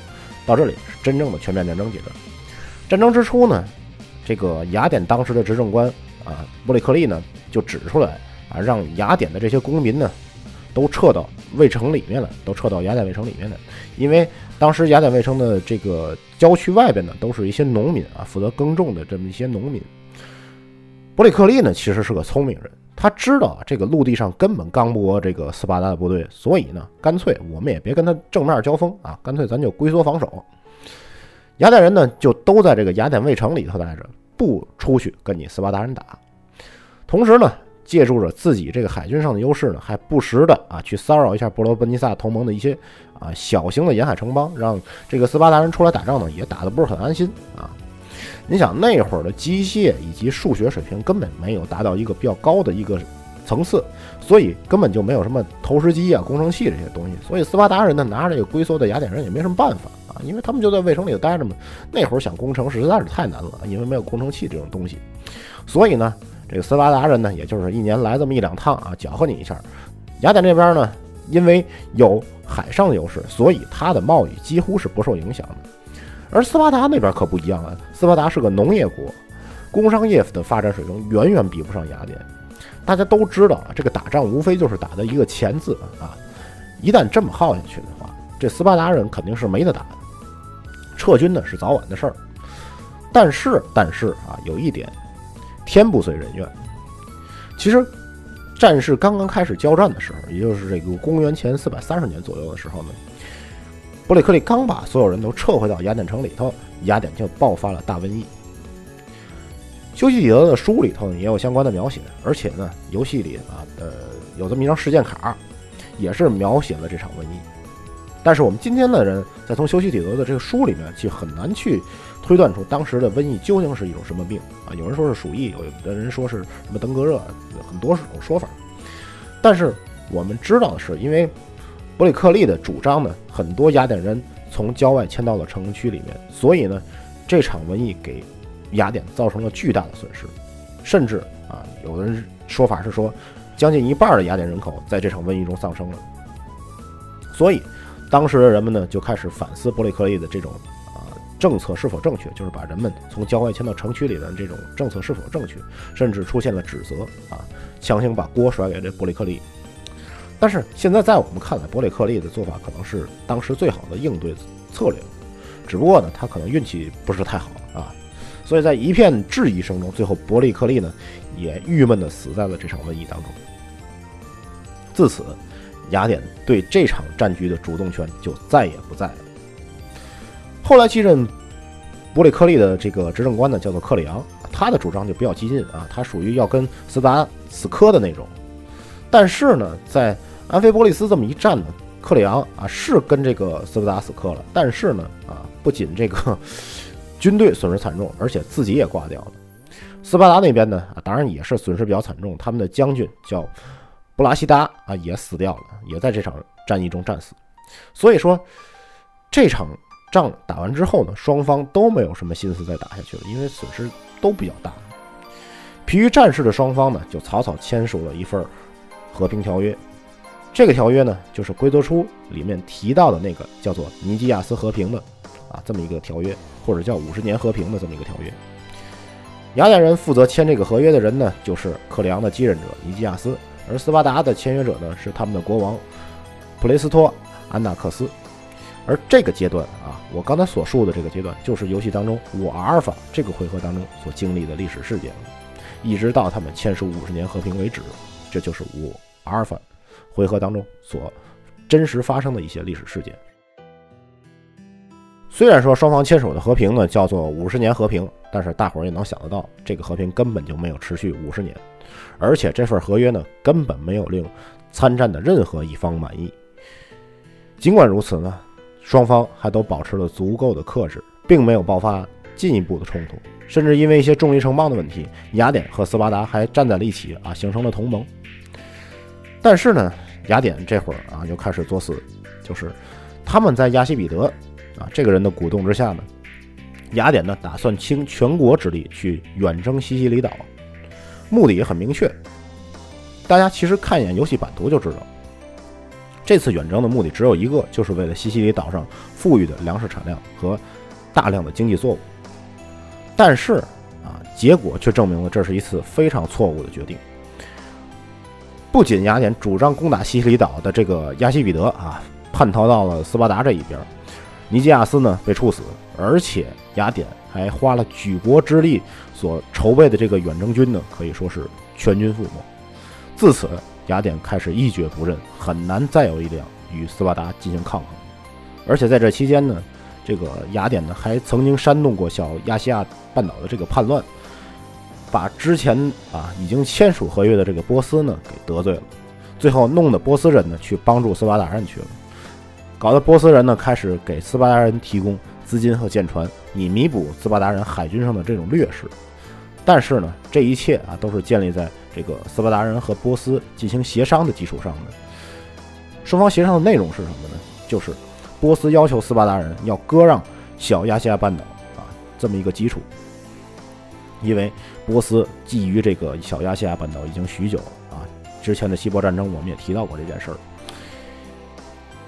到这里是真正的全面战争阶段。战争之初呢，这个雅典当时的执政官啊布里克利呢就指出来啊，让雅典的这些公民呢都撤到卫城里面了，都撤到雅典卫城里面了，因为。当时雅典卫城的这个郊区外边呢，都是一些农民啊，负责耕种的这么一些农民。伯里克利呢，其实是个聪明人，他知道，这个陆地上根本刚不过这个斯巴达的部队，所以呢，干脆我们也别跟他正面交锋啊，干脆咱就龟缩防守。雅典人呢，就都在这个雅典卫城里头待着，不出去跟你斯巴达人打。同时呢，借助着自己这个海军上的优势呢，还不时的啊，去骚扰一下波罗奔尼撒同盟的一些。啊，小型的沿海城邦，让这个斯巴达人出来打仗呢，也打得不是很安心啊。你想那会儿的机械以及数学水平根本没有达到一个比较高的一个层次，所以根本就没有什么投石机啊、工程器这些东西。所以斯巴达人呢，拿着这个龟缩的雅典人也没什么办法啊，因为他们就在卫城里头待着嘛。那会儿想攻城实在是太难了，因为没有工程器这种东西。所以呢，这个斯巴达人呢，也就是一年来这么一两趟啊，搅和你一下。雅典这边呢，因为有海上的优势，所以它的贸易几乎是不受影响的。而斯巴达那边可不一样啊，斯巴达是个农业国，工商业的发展水平远远比不上雅典。大家都知道啊，这个打仗无非就是打的一个钱字啊。一旦这么耗下去的话，这斯巴达人肯定是没得打的，撤军呢是早晚的事儿。但是，但是啊，有一点，天不遂人愿。其实。战事刚刚开始交战的时候，也就是这个公元前四百三十年左右的时候呢，伯里克利刚把所有人都撤回到雅典城里头，雅典就爆发了大瘟疫。修昔底德的书里头也有相关的描写，而且呢，游戏里啊，呃，有这么一张事件卡，也是描写了这场瘟疫。但是我们今天的人在从修昔底德的这个书里面，就很难去推断出当时的瘟疫究竟是一种什么病啊？有人说是鼠疫，有的人说是什么登革热，很多种说法。但是我们知道的是，因为伯里克利的主张呢，很多雅典人从郊外迁到了城区里面，所以呢，这场瘟疫给雅典造成了巨大的损失，甚至啊，有的人说法是说，将近一半的雅典人口在这场瘟疫中丧生了，所以。当时的人们呢，就开始反思伯里克利的这种啊政策是否正确，就是把人们从郊外迁到城区里的这种政策是否正确，甚至出现了指责啊，强行把锅甩给这伯里克利。但是现在在我们看来，伯里克利的做法可能是当时最好的应对策略，只不过呢，他可能运气不是太好啊，所以在一片质疑声中，最后伯利克利呢也郁闷地死在了这场瘟疫当中。自此。雅典对这场战局的主动权就再也不在了。后来继任伯里克利的这个执政官呢，叫做克里昂，他的主张就比较激进啊，他属于要跟斯达死磕的那种。但是呢，在安菲波利斯这么一战呢，克里昂啊是跟这个斯巴达死磕了，但是呢啊，不仅这个军队损失惨重，而且自己也挂掉了。斯巴达那边呢啊，当然也是损失比较惨重，他们的将军叫布拉西达啊也死掉了，也在这场战役中战死。所以说这场。仗打完之后呢，双方都没有什么心思再打下去了，因为损失都比较大。疲于战事的双方呢，就草草签署了一份和平条约。这个条约呢，就是规则书里面提到的那个叫做尼基亚斯和平的啊这么一个条约，或者叫五十年和平的这么一个条约。雅典人负责签这个合约的人呢，就是克里昂的继任者尼基亚斯，而斯巴达的签约者呢，是他们的国王普雷斯托安纳克斯。而这个阶段啊，我刚才所述的这个阶段，就是游戏当中五阿尔法这个回合当中所经历的历史事件，一直到他们签署五十年和平为止，这就是五阿尔法回合当中所真实发生的一些历史事件。虽然说双方签署的和平呢叫做五十年和平，但是大伙儿也能想得到，这个和平根本就没有持续五十年，而且这份合约呢根本没有令参战的任何一方满意。尽管如此呢。双方还都保持了足够的克制，并没有爆发进一步的冲突，甚至因为一些重力城邦的问题，雅典和斯巴达还站在了一起啊，形成了同盟。但是呢，雅典这会儿啊又开始作死，就是他们在亚西比德啊这个人的鼓动之下呢，雅典呢打算倾全国之力去远征西西里岛，目的也很明确，大家其实看一眼游戏版图就知道。这次远征的目的只有一个，就是为了西西里岛上富裕的粮食产量和大量的经济作物。但是啊，结果却证明了这是一次非常错误的决定。不仅雅典主张攻打西西里岛的这个亚西比德啊叛逃到了斯巴达这一边，尼基亚斯呢被处死，而且雅典还花了举国之力所筹备的这个远征军呢，可以说是全军覆没。自此。雅典开始一蹶不振，很难再有力量与斯巴达进行抗衡。而且在这期间呢，这个雅典呢还曾经煽动过小亚细亚半岛的这个叛乱，把之前啊已经签署合约的这个波斯呢给得罪了，最后弄得波斯人呢去帮助斯巴达人去了，搞得波斯人呢开始给斯巴达人提供资金和舰船，以弥补斯巴达人海军上的这种劣势。但是呢，这一切啊都是建立在。这个斯巴达人和波斯进行协商的基础上的，双方协商的内容是什么呢？就是波斯要求斯巴达人要割让小亚细亚半岛啊，这么一个基础。因为波斯觊觎这个小亚细亚半岛已经许久了啊，之前的希波战争我们也提到过这件事儿。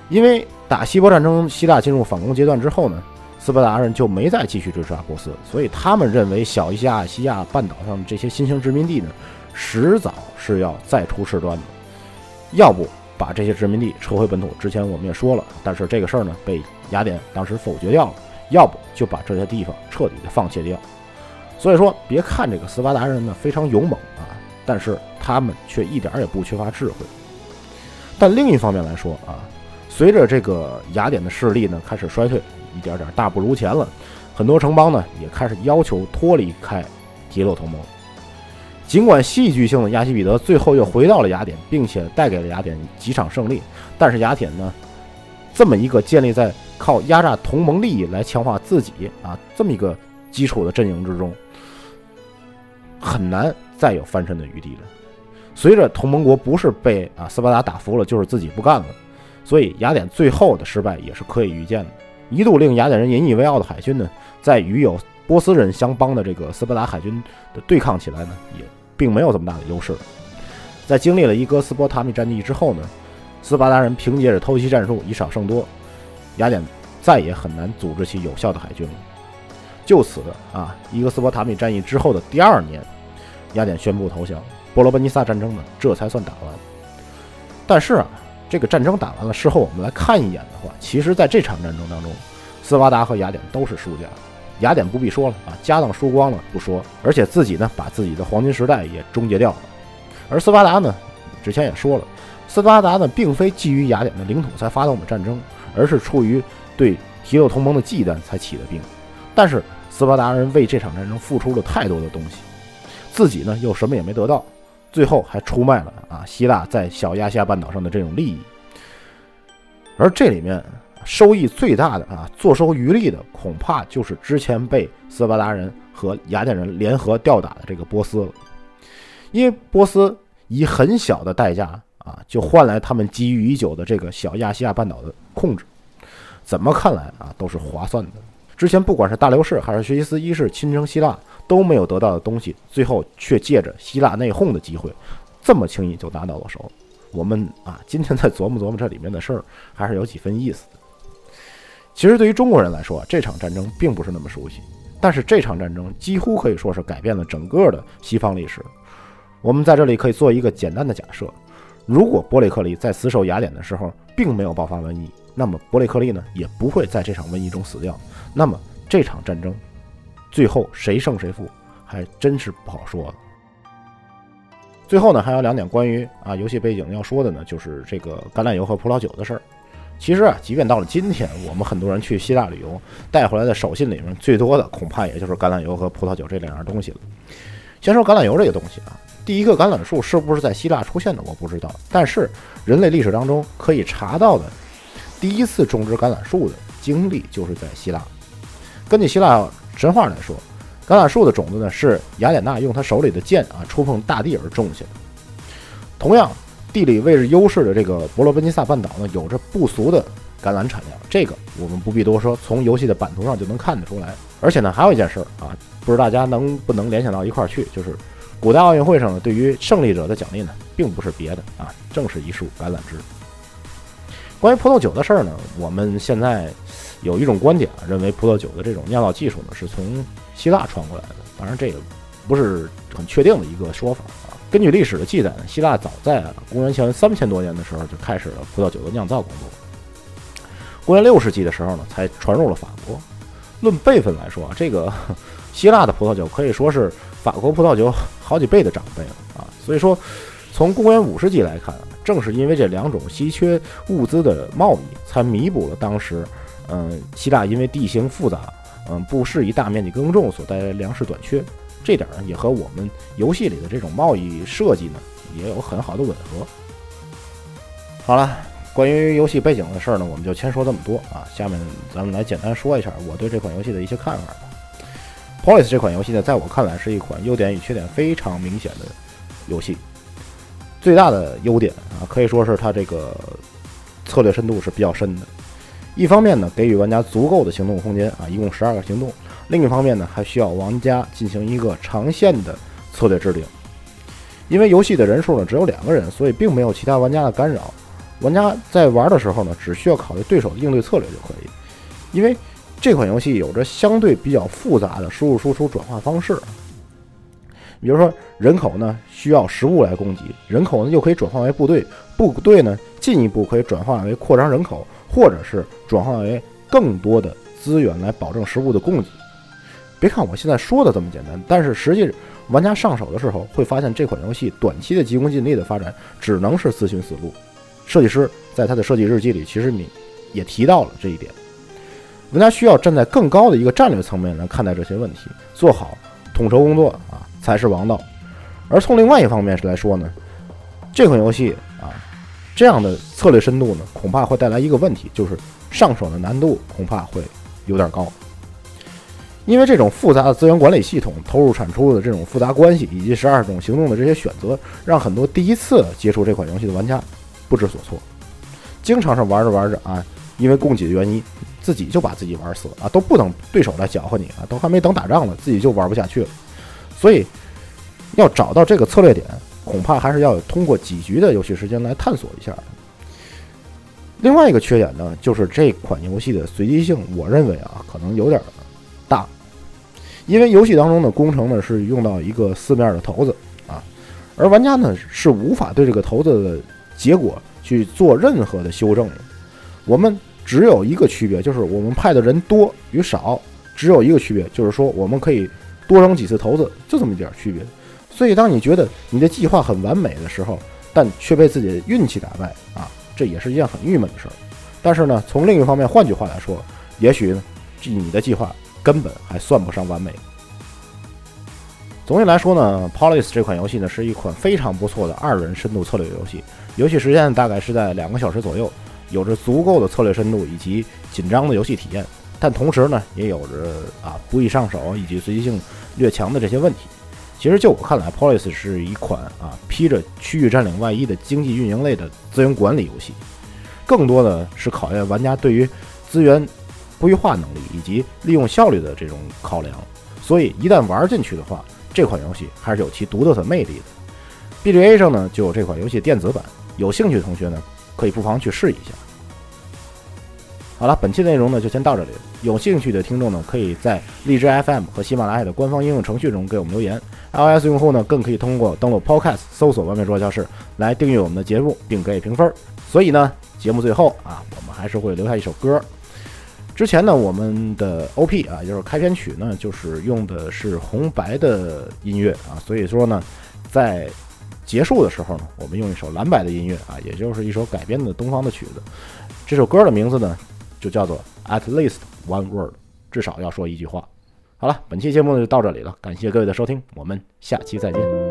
因为打希波战争，希腊进入反攻阶段之后呢，斯巴达人就没再继续追杀波斯，所以他们认为小亚细亚半岛上的这些新兴殖民地呢。迟早是要再出事端的，要不把这些殖民地撤回本土。之前我们也说了，但是这个事儿呢被雅典当时否决掉了。要不就把这些地方彻底的放弃掉。所以说，别看这个斯巴达人呢非常勇猛啊，但是他们却一点也不缺乏智慧。但另一方面来说啊，随着这个雅典的势力呢开始衰退，一点点大不如前了，很多城邦呢也开始要求脱离开提洛同盟。尽管戏剧性的亚西比德最后又回到了雅典，并且带给了雅典几场胜利，但是雅典呢，这么一个建立在靠压榨同盟利益来强化自己啊这么一个基础的阵营之中，很难再有翻身的余地了。随着同盟国不是被啊斯巴达打服了，就是自己不干了，所以雅典最后的失败也是可以预见的。一度令雅典人引以为傲的海军呢，在与有波斯人相帮的这个斯巴达海军的对抗起来呢，也。并没有这么大的优势。在经历了伊戈斯波塔米战役之后呢，斯巴达人凭借着偷袭战术以少胜多，雅典再也很难组织起有效的海军了。就此啊，伊格斯波塔米战役之后的第二年，雅典宣布投降，波罗奔尼撒战争呢这才算打完。但是啊，这个战争打完了，事后我们来看一眼的话，其实在这场战争当中，斯巴达和雅典都是输家。雅典不必说了啊，家当输光了不说，而且自己呢把自己的黄金时代也终结掉了。而斯巴达呢，之前也说了，斯巴达呢，并非基于雅典的领土才发动的战争，而是出于对提洛同盟的忌惮才起的兵。但是斯巴达人为这场战争付出了太多的东西，自己呢又什么也没得到，最后还出卖了啊希腊在小亚细亚半岛上的这种利益。而这里面收益最大的啊，坐收渔利的，恐怕就是之前被斯巴达人和雅典人联合吊打的这个波斯了，因为波斯以很小的代价啊，就换来他们觊觎已久的这个小亚细亚半岛的控制，怎么看来啊，都是划算的。之前不管是大流士还是薛西斯一世亲征希腊都没有得到的东西，最后却借着希腊内讧的机会，这么轻易就拿到了手。我们啊，今天再琢磨琢磨这里面的事儿，还是有几分意思的。其实对于中国人来说，这场战争并不是那么熟悉，但是这场战争几乎可以说是改变了整个的西方历史。我们在这里可以做一个简单的假设：如果伯里克利在死守雅典的时候并没有爆发瘟疫，那么伯雷克利呢也不会在这场瘟疫中死掉。那么这场战争最后谁胜谁负，还真是不好说了。最后呢，还有两点关于啊游戏背景要说的呢，就是这个橄榄油和葡萄酒的事儿。其实啊，即便到了今天，我们很多人去希腊旅游带回来的手信里面最多的，恐怕也就是橄榄油和葡萄酒这两样东西了。先说橄榄油这个东西啊，第一个橄榄树是不是在希腊出现的，我不知道。但是人类历史当中可以查到的第一次种植橄榄树的经历，就是在希腊。根据希腊神话来说。橄榄树的种子呢，是雅典娜用她手里的剑啊触碰大地而种下的。同样，地理位置优势的这个伯罗奔尼撒半岛呢，有着不俗的橄榄产量，这个我们不必多说，从游戏的版图上就能看得出来。而且呢，还有一件事儿啊，不知大家能不能联想到一块儿去，就是古代奥运会上呢，对于胜利者的奖励呢，并不是别的啊，正是一束橄榄枝。关于葡萄酒的事儿呢，我们现在有一种观点啊，认为葡萄酒的这种酿造技术呢，是从希腊传过来的，当然这个不是很确定的一个说法啊。根据历史的记载呢，希腊早在公元前三千多年的时候就开始了葡萄酒的酿造工作。公元六世纪的时候呢，才传入了法国。论辈分来说啊，这个希腊的葡萄酒可以说是法国葡萄酒好几倍的长辈了啊。所以说，从公元五世纪来看，正是因为这两种稀缺物资的贸易，才弥补了当时，嗯，希腊因为地形复杂。嗯，不适宜大面积耕种所带来的粮食短缺，这点呢也和我们游戏里的这种贸易设计呢也有很好的吻合。好了，关于游戏背景的事儿呢，我们就先说这么多啊。下面咱们来简单说一下我对这款游戏的一些看法吧。Police 这款游戏呢，在我看来是一款优点与缺点非常明显的游戏。最大的优点啊，可以说是它这个策略深度是比较深的。一方面呢，给予玩家足够的行动空间啊，一共十二个行动；另一方面呢，还需要玩家进行一个长线的策略制定。因为游戏的人数呢只有两个人，所以并没有其他玩家的干扰。玩家在玩的时候呢，只需要考虑对手的应对策略就可以。因为这款游戏有着相对比较复杂的输入输出转化方式。比如说，人口呢需要食物来供给，人口呢又可以转化为部队，部队呢进一步可以转化为扩张人口。或者是转化为更多的资源来保证食物的供给。别看我现在说的这么简单，但是实际玩家上手的时候会发现，这款游戏短期的急功近利的发展只能是自寻死路。设计师在他的设计日记里其实你也提到了这一点。玩家需要站在更高的一个战略层面来看待这些问题，做好统筹工作啊才是王道。而从另外一方面来说呢，这款游戏啊。这样的策略深度呢，恐怕会带来一个问题，就是上手的难度恐怕会有点高。因为这种复杂的资源管理系统、投入产出的这种复杂关系，以及十二种行动的这些选择，让很多第一次接触这款游戏的玩家不知所措，经常是玩着玩着啊，因为供给的原因，自己就把自己玩死了啊，都不等对手来搅和你啊，都还没等打仗呢，自己就玩不下去了。所以要找到这个策略点。恐怕还是要通过几局的游戏时间来探索一下。另外一个缺点呢，就是这款游戏的随机性，我认为啊，可能有点大。因为游戏当中的工程呢是用到一个四面的骰子啊，而玩家呢是无法对这个骰子的结果去做任何的修正的。我们只有一个区别，就是我们派的人多与少，只有一个区别，就是说我们可以多扔几次骰子，就这么一点区别。所以，当你觉得你的计划很完美的时候，但却被自己的运气打败啊，这也是一件很郁闷的事儿。但是呢，从另一方面，换句话来说，也许呢，你的计划根本还算不上完美。总体来说呢，Polis 这款游戏呢是一款非常不错的二人深度策略游戏，游戏时间大概是在两个小时左右，有着足够的策略深度以及紧张的游戏体验。但同时呢，也有着啊不易上手以及随机性略强的这些问题。其实就我看来，Polis 是一款啊披着区域占领外衣的经济运营类的资源管理游戏，更多的是考验玩家对于资源规划能力以及利用效率的这种考量。所以一旦玩进去的话，这款游戏还是有其独特的魅力的。BGA 上呢就有这款游戏电子版，有兴趣的同学呢可以不妨去试一下。好了，本期内容呢就先到这里。有兴趣的听众呢，可以在荔枝 FM 和喜马拉雅的官方应用程序中给我们留言。iOS 用户呢，更可以通过登录 Podcast 搜索“完美桌教室”来订阅我们的节目，并给评分。所以呢，节目最后啊，我们还是会留下一首歌。之前呢，我们的 OP 啊，就是开篇曲呢，就是用的是红白的音乐啊，所以说呢，在结束的时候呢，我们用一首蓝白的音乐啊，也就是一首改编的东方的曲子。这首歌的名字呢？就叫做 at least one word，至少要说一句话。好了，本期节目就到这里了，感谢各位的收听，我们下期再见。